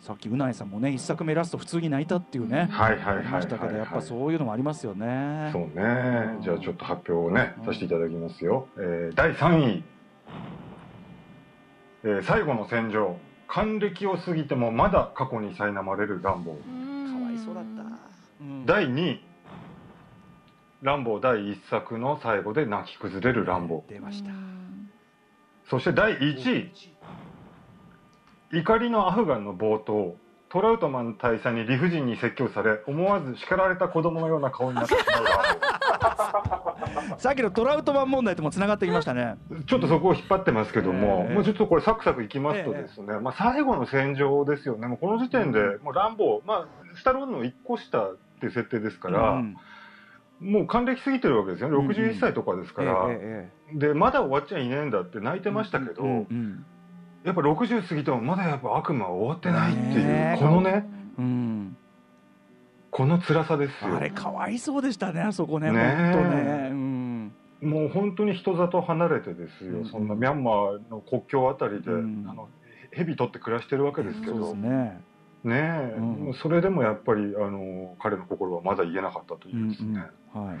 さっきうないさんもね一作目ラスト普通に泣いたっていうね、はいはいはいましたけどやっぱそういうのもありますよね。そうね。じゃあちょっと発表をねさせていただきますよ、えー第3位、えー最後の戦場還暦を過ぎてもまだ過去に苛まれるランボー。かわいそうだった、うん。第2位ランボー第1作の最後で泣き崩れるランボー。出ました。そして第1位怒りのアフガンの冒頭トラウトマン大佐に理不尽に説教され思わず叱られた子供のような顔になってしまう。さっきのトラウトマン問題ともつながってきましたね。ちょっとそこを引っ張ってますけども、ええ。もうちょっとこれサクサクいきますとですね、まあ、最後の戦場ですよね。もうこの時点でもうランボー、まあ、スタローンの1個下っていう設定ですから、うんもう還暦過ぎてるわけですよね。61歳とかですから、ええでまだ終わっちゃいねえんだって泣いてましたけど、やっぱ60過ぎてもまだやっぱ悪魔は終わってないっていう、このねうん。この辛さですよ。あれかわいそうでしたねあそこねねえ。本当ね。うん。もう本当に人里離れてですよ、うん。そんなミャンマーの国境あたりで、うん。あの蛇取って暮らしてるわけですけど、すね。ねえ、うん。それでもやっぱりあの彼の心はまだ言えなかったというですね、はい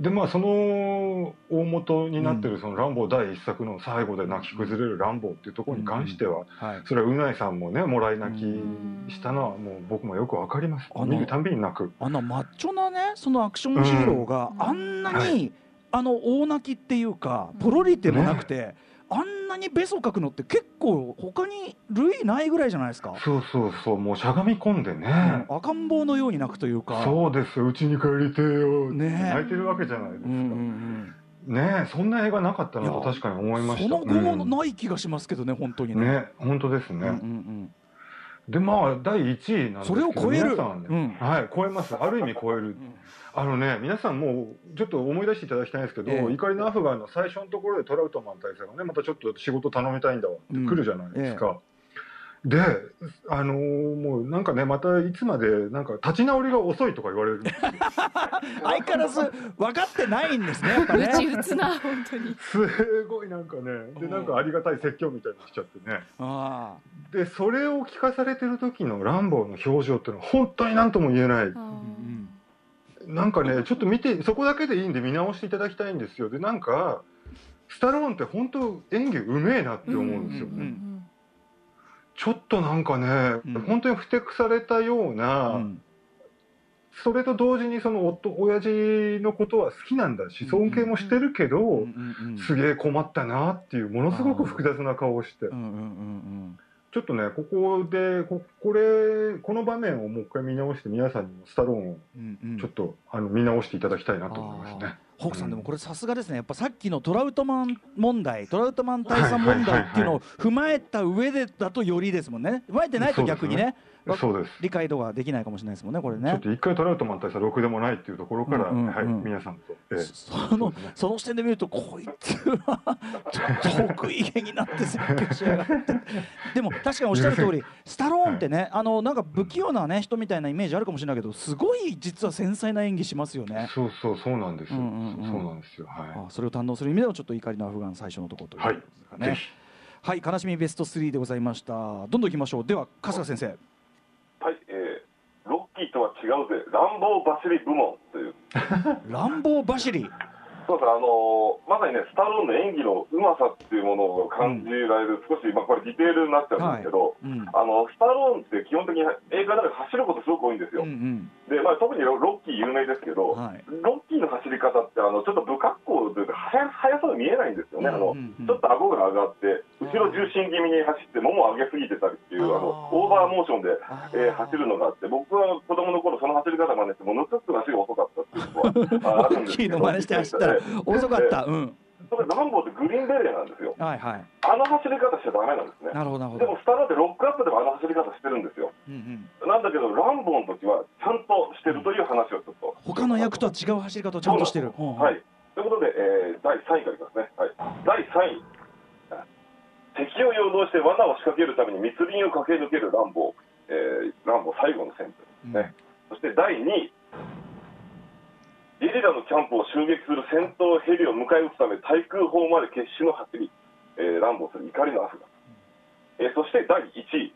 でまあその大元になってるその「ランボー」第一作の最後で泣き崩れる「ランボー」っていうところに関しては、はい。それはうないさんもねもらい泣きしたのはもう僕もよくわかります。あの見るたんびに泣く。あのマッチョなねそのアクションヒーローがうんあんなに、はい。あの大泣きっていうかポロリでもなくて、あんなにベソ書くのって結構他に類ないぐらいじゃないですか、そうそうそうもうしゃがみ込んでね、赤ん坊のように泣くというか。そうですうちに帰りてえよ、ねえ。泣いてるわけじゃないですか、うんうんうん。ねえそんな映画なかったなと確かに思いました。その後もない気がしますけどね本当にね。ね本当ですね、うんうんうんでまあ第1位なんですけどそれを超える。皆さんね、うん。はい超えます。ある意味超える。あのね皆さんもうちょっと思い出していただきたいんですけど、ええ。怒りのアフガンの最初のところでトラウトマン大佐がねまたちょっと仕事頼みたいんだわってうん。来るじゃないですか、であのーもうなんかねまたいつまでなんか立ち直りが遅いとか言われるんですよ。相変わらず分かってないんですねやっぱね。うち打つな本当に。すごいなんかねでなんかありがたい説教みたいにしちゃってね。あでそれを聞かされてる時のランボーの表情っていうのは本当に何とも言えない。なんかねちょっと見てそこだけでいいんで見直していただきたいんですよ。でなんかスタローンって本当演技うめえなって思うんですよね、うんうんちょっとなんかね、うん。本当にふてくされたような、うん。それと同時にその夫親父のことは好きなんだし尊敬もしてるけど、うんうんうんすげえ困ったなっていうものすごく複雑な顔をして、うんうんうん。ちょっとねここでここれこの場面をもう一回見直して皆さんにもスタローンをうんうん。ちょっと、あの見直していただきたいなと思いますね。ホークさんでもこれさすがですね。やっぱさっきのトラウトマン問題トラウトマン大佐問題っていうのを踏まえた上でだとよりですもんね。踏まえてないと逆にね。わそうです。理解度ができないかもしれないですもんねこれね。ちょっと一回トラウトマン大佐ろくでもないっていうところから、はい、皆さんと、ええ。そのその視点で見るとこいつは得意げになってしやがって。でも確かにおっしゃる通りスタローンってねあのなんか不器用な、ね、人みたいなイメージあるかもしれないけどすごい実は繊細な演技しますよね。そうそうそうなんですそうなんですよ。はあそれを堪能する意味ではちょっと怒りのアフガン最初のところということですかい、ね。ぜひ。はい、悲しみベスト3でございました。どんどん行きましょう。では春日先生。とは違うぜ、乱暴走り部門という、乱暴走り？そうですね、あのーまさにね、スタローンの演技のうまさっていうものを感じられる、少し、まあ、これ、ディテールになっちゃうんですけど、うん。あのスタローンって基本的に映画の中で走ることすごく多いんですよ。うんうん。で、まあ、特にロロッキー有名ですけど、はい。ロッキーの走り方ってあのちょっと不格好というか速速そうに見えないんですよね、あのうんうん。うんちょっと顎が上がって後ろ重心気味に走ってももを上げすぎてたりっていうあのオーバーモーションで、えー走るのがあって僕は子供の頃その走り方真似してものすごく足が遅かったっていうのは ああるんですけど遅かった。うん。それランボーってグリーンベレーなんですよはいはい。あの走り方しちゃダメなんですねなるほどなるほど。でもスタローンってロックアップでもあの走り方してるんですようんうん。なんだけどランボーの時はちゃんとしてるという話をちょっと他の役とは違う走り方をちゃんとしてる。うんうんはい。ということで、えー第3位からいきますね。はい。第3位。敵を誘導して罠を仕掛けるために密林を駆け抜けるランボー、えーランボー最後の戦闘ですね。そして第2位。ゲリラのキャンプを襲撃する戦闘ヘリを迎え撃つため対空砲まで決死の走り、えー乱暴する怒りのアフガン、えーそして第1位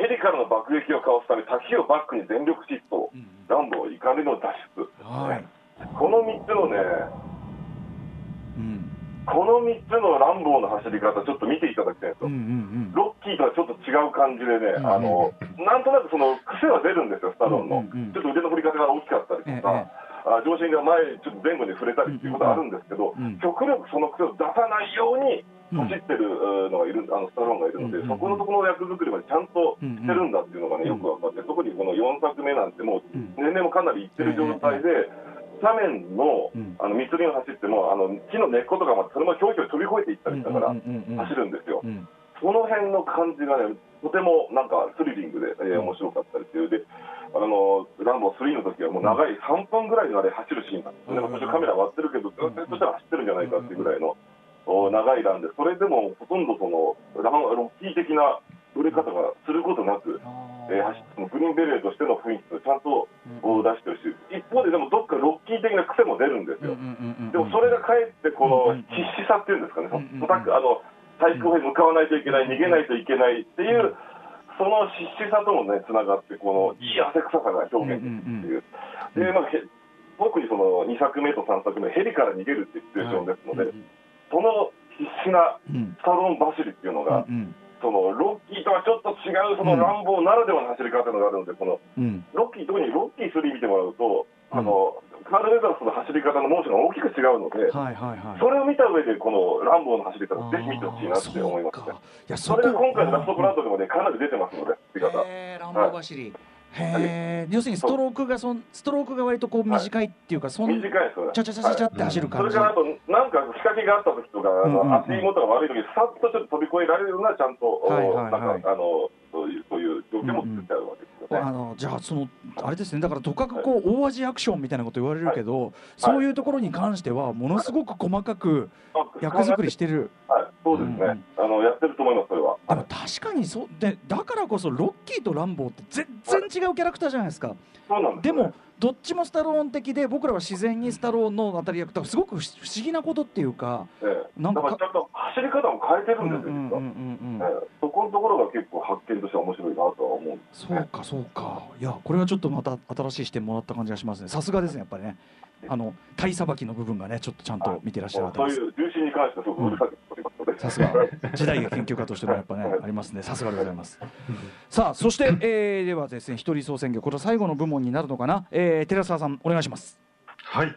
ヘリからの爆撃をかわすため滝をバックに全力疾走うん乱暴怒りの脱出、はい。この3つのねうん。この3つの乱暴の走り方ちょっと見ていただきたいんですよ、うんうん。ロッキーとはちょっと違う感じでね、うんあのなんとなくその癖は出るんですよ、スタローンの、うんうんうん。ちょっと腕の振り方が大きかったりとええか、あ上心が前、ちょっと前後に触れたりっていうことはあるんですけど、うんうん。極力その癖を出さないようにうん走ってるのがいる、あのスタローンがいるので、うんうんうん。そこのところの役作りまでちゃんとしてるんだっていうのがね、よく分かって、特にこの4作目なんて、もううん。年齢もかなりいってる状態で、斜面のうん。あの密林を走っても、あの木の根っことかまでそのままひょいひょい飛び越えていったりしながら走るんですよ。うん。その辺の感じがね、とてもなんかスリリングで、えー面白かったりっていう、で、あのランボー3の時はもう長い3分ぐらいのあれ走るシーンなんで途中カメラ割ってるけど、ずっとしたら走ってるんじゃないかっていうぐらいの、お長いランで、それでもほとんどそのランロッキー的な売れ方がすることなく、えー走ってそのグリーンベレーとしての雰囲気をちゃんと出してるし、一方ででもどっかロッキー的な癖も出るんですよ。でもそれがかえってこの必死さっていうんですかね、あの対空砲に向かわないといけない、逃げないといけないっていう、その必死さともね、つながって、このいい汗臭さが表現できるっていう、でまあ、へ特にその2作目と3作目、ヘリから逃げるっていうシチュエーションですので、その必死なうん。スタローン走りっていうのが、うんそのロッキーとはちょっと違う、その乱暴ならではの走り方があるので、このうん。ロッキー、特にロッキー3見てもらうと、あの、カール・レザースの走り方のモーションが大きく違うので、はいはいはい。それを見た上で、このランボーの走り方をぜひ見てほしいなって思いますね。そいやそれが今回のラストブランドでもね、かなり出てますので、走り方。へーランボー走り、へえ要するにストロークがそんストロークが割とこう短いっていうか、そん短いですよね。ちゃちゃちゃちゃちゃって走るそ感じ、れからあと、なんか仕掛けがあった時とか、うんうん。が悪い時さっとちょっと飛び越えられるような、ちゃんと、はいはいはい。なんか、あの、そういう、そういう状況も作ってあるわけです。よね。あのじゃあそのあれですね。だからとかくこう大味アクションみたいなこと言われるけど、そういうところに関してはものすごく細かく役作りしてる。はい、そうですね、うんうん。あの、やってると思います、それは。でも確かにそう。でだからこそロッキーとランボーって全然違うキャラクターじゃないですか。そうなんでね。でもどっちもスタローン的で僕らは自然にスタローンの当たり役とすごく不思議なことっていうかええ。なんかちゃんと走り方も変えてるうんんですよ、そこのところが結構発見としては面白いなとは思うんですそうかそうか。いやこれはちょっとまた新しい視点もらった感じがしますね。さすがですねやっぱりね。あの体さばきの部分がねちょっとちゃんと見てらっしゃるそういう重心に関してはすごさすが。時代劇研究家としてもやっぱねありますね。さすがでございます。さあそして、えー、ではですね一人総選挙これは最後の部門になるのかな、えー、寺澤さんお願いします。はい。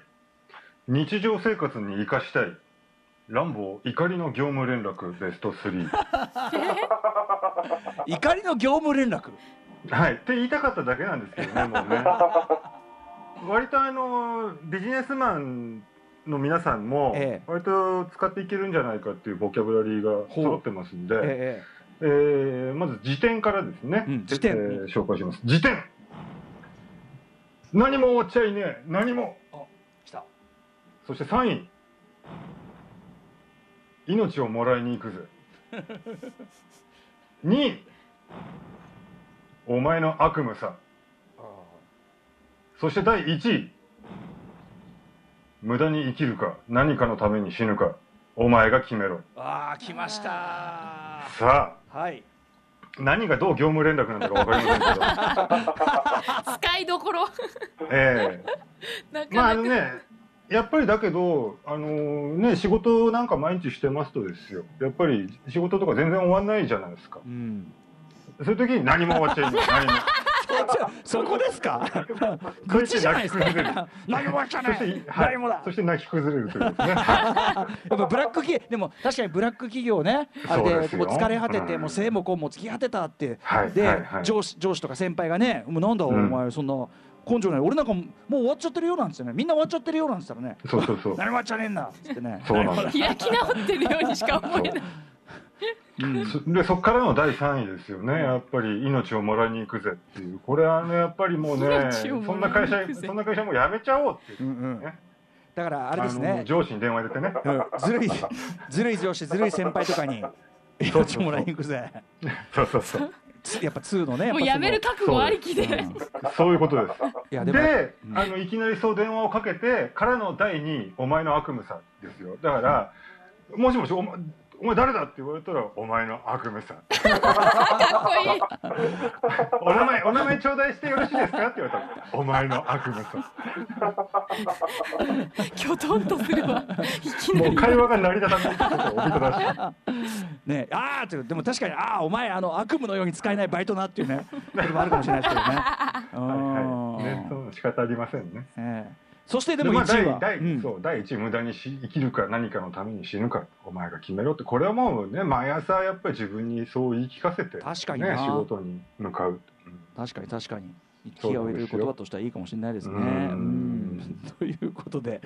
日常生活に生かしたい。ランボー怒りの業務連絡ベスト3 怒りの業務連絡？はい。って言いたかっただけなんですけどね もうね。割とあのビジネスマンの皆さんもええ。割と使っていけるんじゃないかっていうボキャブラリーが揃ってますんで、ええーまず辞典からですね、うん辞典。えー紹介します。辞典。何も終わっちゃいねえ。何も。そして3位命をもらいに行くぜ。2位お前の悪夢さ。そして第1位。無駄に生きるか何かのために死ぬかお前が決めろ。あー来ました。さはい。あ何がどう業務連絡なんだか分かりませんけど。使いどころ。ええ。なか。まああのねやっぱりだけどあのね仕事なんか毎日してますとですよ。やっぱり仕事とか全然終わんないじゃないですか。うんそういう時に何も終わっちゃいない 何も。そこですか？そ愚痴じゃないですか何もしたそして、ねはい。何もだ。そして泣き崩れるというですね。やっぱブラック企業でも確かにブラック企業ね。あれですよ。でもう疲れ果てて、うん。もう生も子も尽き果てたって、はいで、上司上司とか先輩がねもうなんだおうん。前そんな根性ない。俺なんかももう終わっちゃってるよなんつってね。みんな終わっちゃってるよなんつったらね。そうそうそう。何も終わっちゃねえんだ。っつってね。そうな開き直ってるようにしか思えないうん。そでそこからの第3位ですよね。やっぱり命をもらいに行くぜっていう。これはねやっぱりもうねそんな会社そんな会社もうやめちゃおうってう。んうん。ね。だからあれですのね上司に電話入れてね。うん。ずるいずるい上司ずるい先輩とかにそう命もらいに行くぜ。そうそうそう。つやっぱ2のねもうやめる覚悟ありきで、うんそういうことです。いやでもで、うん。あのいきなりそう電話をかけてからの第2位お前の悪夢さですよ。だから、もしもしお前お前誰だ？って言われたらお前の悪夢さかっこいいお名前お名前頂戴してよろしいですか？って言われたらお前の悪夢さきょとんとするわもう会話が成り立たないねああってでも確かにああお前あの悪夢のように使えないバイトなっていうね。それもあるかもしれないですけどね。うんはいはい。ねそう仕方ありませんね。ええそしてでもまあ1位は、第第うん。そう第1位無駄にし生きるか何かのために死ぬかお前が決めろってこれはもうね毎朝やっぱり自分にそう言い聞かせて確かに仕事に向かう、うん。確かに確かに。そう気を入れる言葉としてはいいかもしれないですね。うん。うん ということで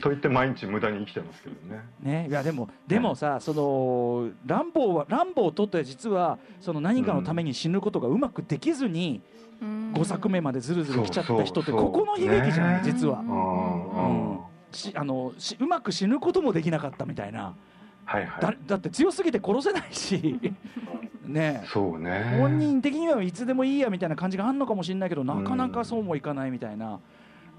と言って毎日無駄に生きてますけどね。ね、いやでもでもさ、そのランボーはランボーをとって実はその何かのために死ぬことがうまくできずに5作目までずるずる来ちゃった人ってここの悲劇じゃない、ね。実は。う。うんうん。しあのしうまく死ぬこともできなかったみたいな。はいはい。だだって強すぎて殺せないし。ね。えそうね。本人的にはいつでもいいやみたいな感じがあるのかもしれないけどなかなかそうもいかないみたいな。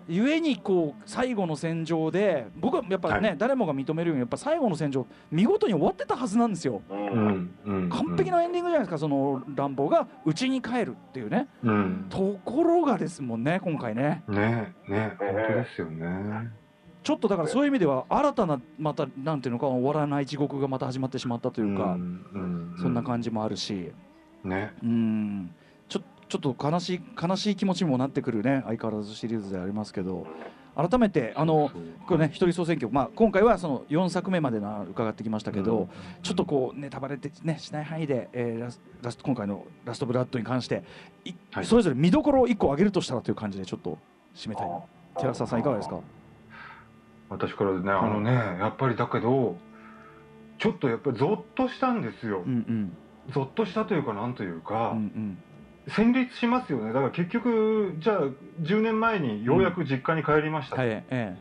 ゆえにこう最後の戦場で僕はやっぱね、はい。誰もが認めるようにやっぱ最後の戦場見事に終わってたはずなんですよ。うん。完璧なエンディングじゃないですかその乱暴が。家に帰るっていうね。うん。ところがですもんね今回ね。ねね本当ですよね。ちょっとだからそういう意味では新たなまたなんていうのか終わらない地獄がまた始まってしまったというか、そんな感じもあるし。ね。うんちょっと悲しい悲しい気持ちにもなってくるね相変わらずシリーズでありますけど。改めてあのこれね一人総選挙、まあ、今回はその4作目までな伺ってきましたけど、ちょっとこうネタバレってねしない範囲で、えーラスラスト今回の「ラストブラッド」に関していはい。それぞれ見どころを1個挙げるとしたらという感じでちょっと締めたい。な寺澤さんいかがですか？私からねあのねやっぱりだけどちょっとやっぱりゾッとしたんですよ、うんうん。ゾッとしたというかなんというか、うんうん戦慄しますよね。だから結局じゃあ10年前にようやく実家に帰りました、はいええ。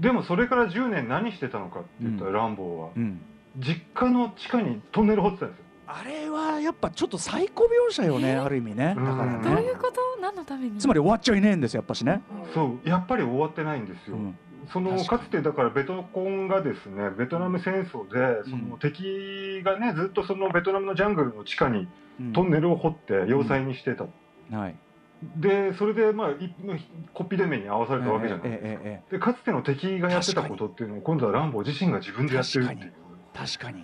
でもそれから10年何してたのかって言ったら、うん。ランボーは。うん。実家の地下にトンネル掘ってたんですよ。あれはやっぱちょっとサイコ描写よね、ある意味ね。だからうんどうねいうこと？何のために？つまり終わっちゃいねえんですよやっぱしね、そう。やっぱり終わってないんですよ、うんその確かかつてだからベトコンがですねベトナム戦争でその敵がねずっとそのベトナムのジャングルの地下にうん。トンネルを掘って要塞にしてた、はい。でそれでまあいこっぴどめに合わされたわけじゃない、ええええええでかつての敵がやってたことっていうのを今度はランボー自身が自分でやってるっていう。確かに。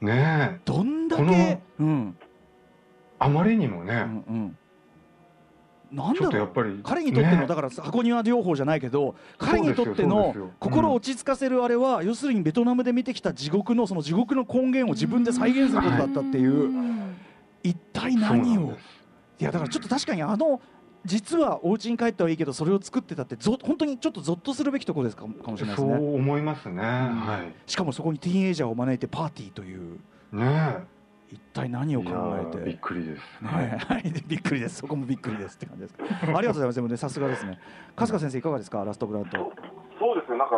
ねえ。どんだこけのうん。あまりにもね、うんうんなんだろう。やっぱり彼にとってのね。だから箱庭療法じゃないけど彼にとっての心を落ち着かせるあれは要するにベトナムで見てきた地獄のその地獄の根源を自分で再現することだったっていう一体何を？いやだからちょっと確かにあの実はお家に帰ったはいいけどそれを作ってたってぞ本当にちょっとゾッとするべきところですかかもしれないですそうね思いますね、はしかもそこにティーンエイジャーを招いてパーティーという。いね一体何えを考えて？びっくりです、ねはい、でびっくりです。そこもびっくりですって感じですか？ありがとうございます。でもね、さすがですね。春日先生いかがですか、ラストブラッド。そうですね、なんか、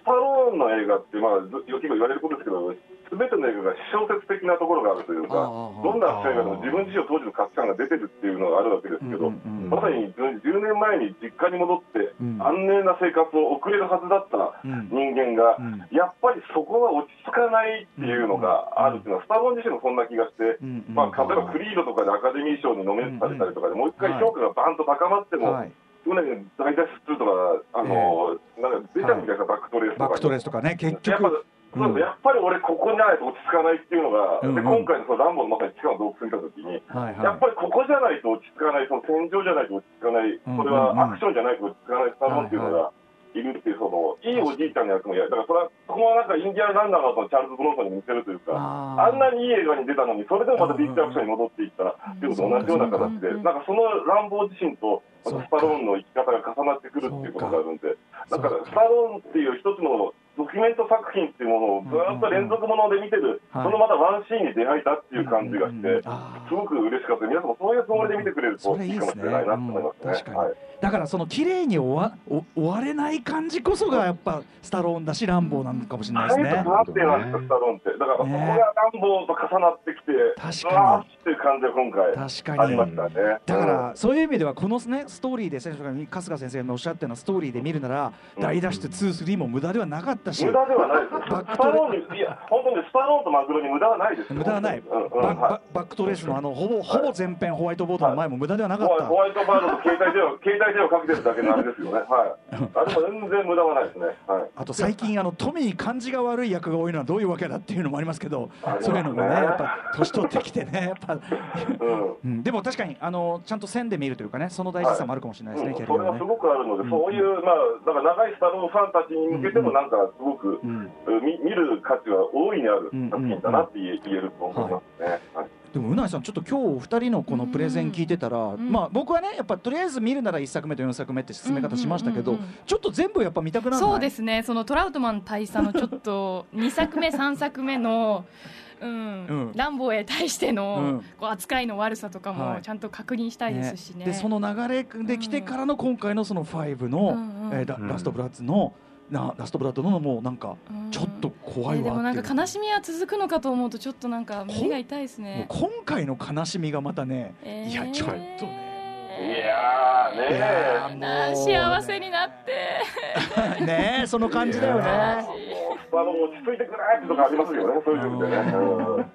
スタローンの映画って、まあ、ずよく言われることですけど、すべての映画が小説的なところがあるというか、どんな映画でも自分自身の当時の価値観が出てるっていうのがあるわけですけど、まさに10年前に実家に戻って、うん。安寧な生活を送れるはずだったうん。人間が、うん。やっぱりそこは落ち着かないっていうのがあるっていうのは、スタローン自身もそんな気がして、まあ、例えばクリードとかでアカデミー賞にノミネートされたりとかで、もう一回評価がバンと高まっても、はい。去年大脱出とか、あのなんか出たみたいなバックトレースとかに、バックトレースとかね、結局。そうですやっぱり俺、ここにないと落ち着かないっていうのが、うんうん。で今回のそのランボーのまさに地下の洞窟にいたときに、はいはやっぱりここじゃないと落ち着かない、その戦場じゃないと落ち着かない、うんそれはアクションじゃないと落ち着かないスタローンっていうのがいるっていう、そのいいおじいちゃんの役もやる、だからそれは、そこはなんかインディアンランナーのそのチャールズ・ブロンソンに似てるというか、ああんなにいい映画に出たのに、それでもまたビッグアクションに戻っていったっていうのと同じような形で、うんなんかその乱暴自身と、スタローンの生き方が重なってくるっていうことがあるんで、だからスタローンっていう一つのドキュメント作品っていうものをずっと連続もので見てる、はい。そのまたワンシーンに出会えたっていう感じがして、あすごく嬉しかった。皆さんもそういうつもりで見てくれるといいいかもしれないなと思いますね。だからその綺麗に終わお終われない感じこそがやっぱスタローンだしランボーなのかもしれないですね。だからそこがね。乱暴と重なってきて、確かに。っていう感じが今回ありましたね。だからそういう意味ではこのねストーリーで選手が春日先生がおっしゃったようなストーリーで見るならうん。大脱出2、3も無駄ではなかったし。無駄ではないです。バックスタローンに、いや、本当にスタローンとマグロに無駄はないですよ。無駄はない、バックトレースのあのほぼほぼ全編ホワイトボードの前も無駄ではなかった、ホワイトバードと携帯電話、携帯電話かけてるだけのあれですよね。はい。あれも全然無駄はないですね。はい。あと最近あの富に感じが悪い役が多いのはどういうわけだっていうのもありますけどねそういうのもねやっぱ年取ってきてねやっぱ、うん。うん、でも確かにあのちゃんと線で見るというかねその大事さもあるかもしれないですね、うんキャリアはねそれはす。ごくあるので、うんそういう、まあ、だから長いスタローンファンたちに向けても、なんかすごく、うん見見る価値は大いにある作品だなって言えると思いますね。はいでもうないさんちょっと今日お二人のこのプレゼン聞いてたら、ん。まあ僕はねやっぱとりあえず見るなら1作目と4作目って進め方しましたけど、うんうん。うんうんちょっと全部やっぱ見たくならない？そうですね。そのトラウトマン大佐のちょっと2作目3作目のうん。うん。ランボーへ対しての、うん。こう扱いの悪さとかはい。もちゃんと確認したいですしね。でその流れで来てからの今回のその5の、うんうんえーラうんラストブラッツのなラストブラッドのもうなんかうん。ちょっと怖いわねでもなんか悲しみは続くのかと思うとちょっとなんか胸が痛いですもうね。今回の悲しみがまたね、えー。いやちょっとねいやーね幸せになって。ねえその感じだよね。あの落ち着いてくれってとこありますよね、そういう意味でね。うん。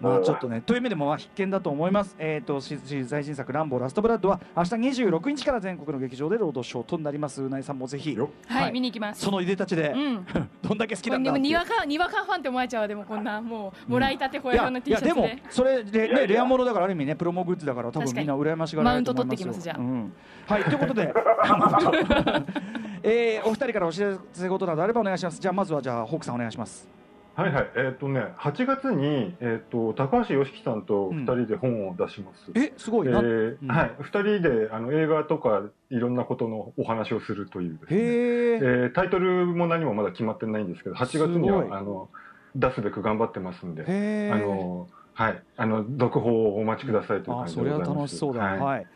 まあちょっとね、という意味でもまあ必見だと思います。えっ、ーズ最新作ランボーラストブラッドは明日26日から全国の劇場でロードショーとなります。うなえさんもぜひよはい、はい。見に行きます。そのいでたちで、うん。どんだけ好きなんでもだっていう。にわかにわかファンって思われちゃうわでもこんなもうもらいたてほいややほやの T いやでシャツで。もそれでいやい。やねレアものだからある意味ねプロモグッズだから多分みんな羨ましがられると思いますよマウント取ってきますじゃあ。うん。はいということで えーお二人からお知らせ事などあればお願いします。じゃあまずはじゃあホークさんお願いします。はいはいえっ、とね8月に、えー、と高橋ヨシキさんと2人で本を出します、えすごい。な、えーうん。はい、2人であの映画とかいろんなことのお話をするというですね、へええータイトルも何もまだ決まってないんですけど8月にはあの出すべく頑張ってますんで、へえあのはい、あの続報をお待ちくださいというあ感じそれはでございます。楽しそうだ。な、はい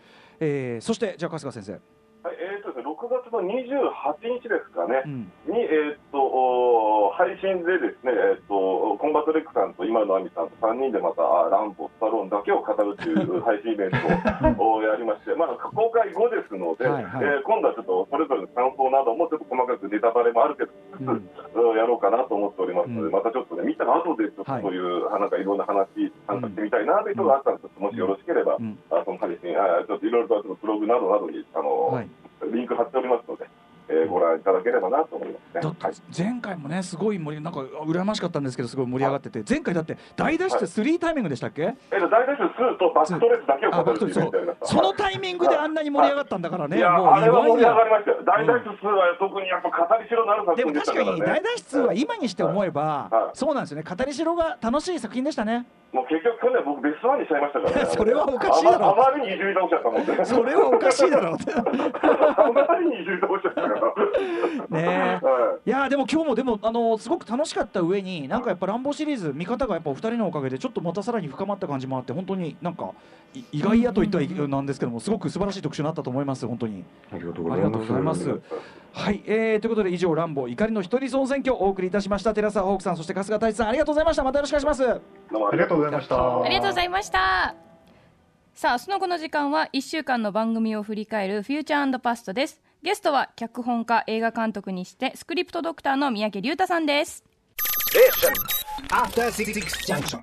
えーそしてじゃあ春日先生、はい、えーとですね、6月の28日ですかね、うん。に、えーっと、お配信でですね、えーっと、コンバット REC さんと今のアミさんと3人でまた、あランボー、スタローンだけを語るという配信イベントを おやりまして、まあ、公開後ですので、はいはい。えー今度はちょっとそれぞれの感想などもちょっと細かくネタバレもあるけど、うん。うんやろうかなと思っておりますので、うん。またちょっとね、見た後でちょっとはい。そういう、なんかいろんな話、参加してみたいなという人があったら、ちょっともしよろしければ、うん。あその配信、あちょっろいろとブログなどなどに、あの、はい。リンク貼っておりますので、えーご覧いただければなと思いますね。前回もねすごい盛りなんか羨ましかったんですけどすごい盛り上がってて前回だって大脱出3タイミングでしたっけ、えっと、大体2とバックトレースだけをあバ語る。そのタイミングであんなに盛り上がったんだからね、い。や、もうあれは盛り上がりやましたよ。大脱2は特にやっぱ語りしろなる作でも確かにからね。大脱出は今にして思えば、はい。そうなんですよね。語りしろが楽しい作品でしたねもう結局去年僕ベストワンにしちゃいましたからね。それはおかしいだろあまあまりにいじり倒しちゃったもんで。それはおかしいだろうって あまりにいじり倒しちゃったから。ねえはいやでも今日もでもあのすごく楽しかった上になんかやっぱランボーシリーズ見方がやっぱお二人のおかげでちょっとまたさらに深まった感じもあって本当になんかい意外やと言ってはいなんですけどもすごく素晴らしい特集になったと思います本当にありがとうございます。はい、えー、ということで以上ランボー怒りの一人総選挙をお送りいたしました。寺澤ホークさんそして春日太一さんありがとうございました。またよろしくお願いします。どうもありがとうございました。ありがとうございました。さあその後の時間は1週間の番組を振り返るフューチャーパストです。ゲストは脚本家映画監督にしてスクリプトドクターの三宅龍太さんです。Junction.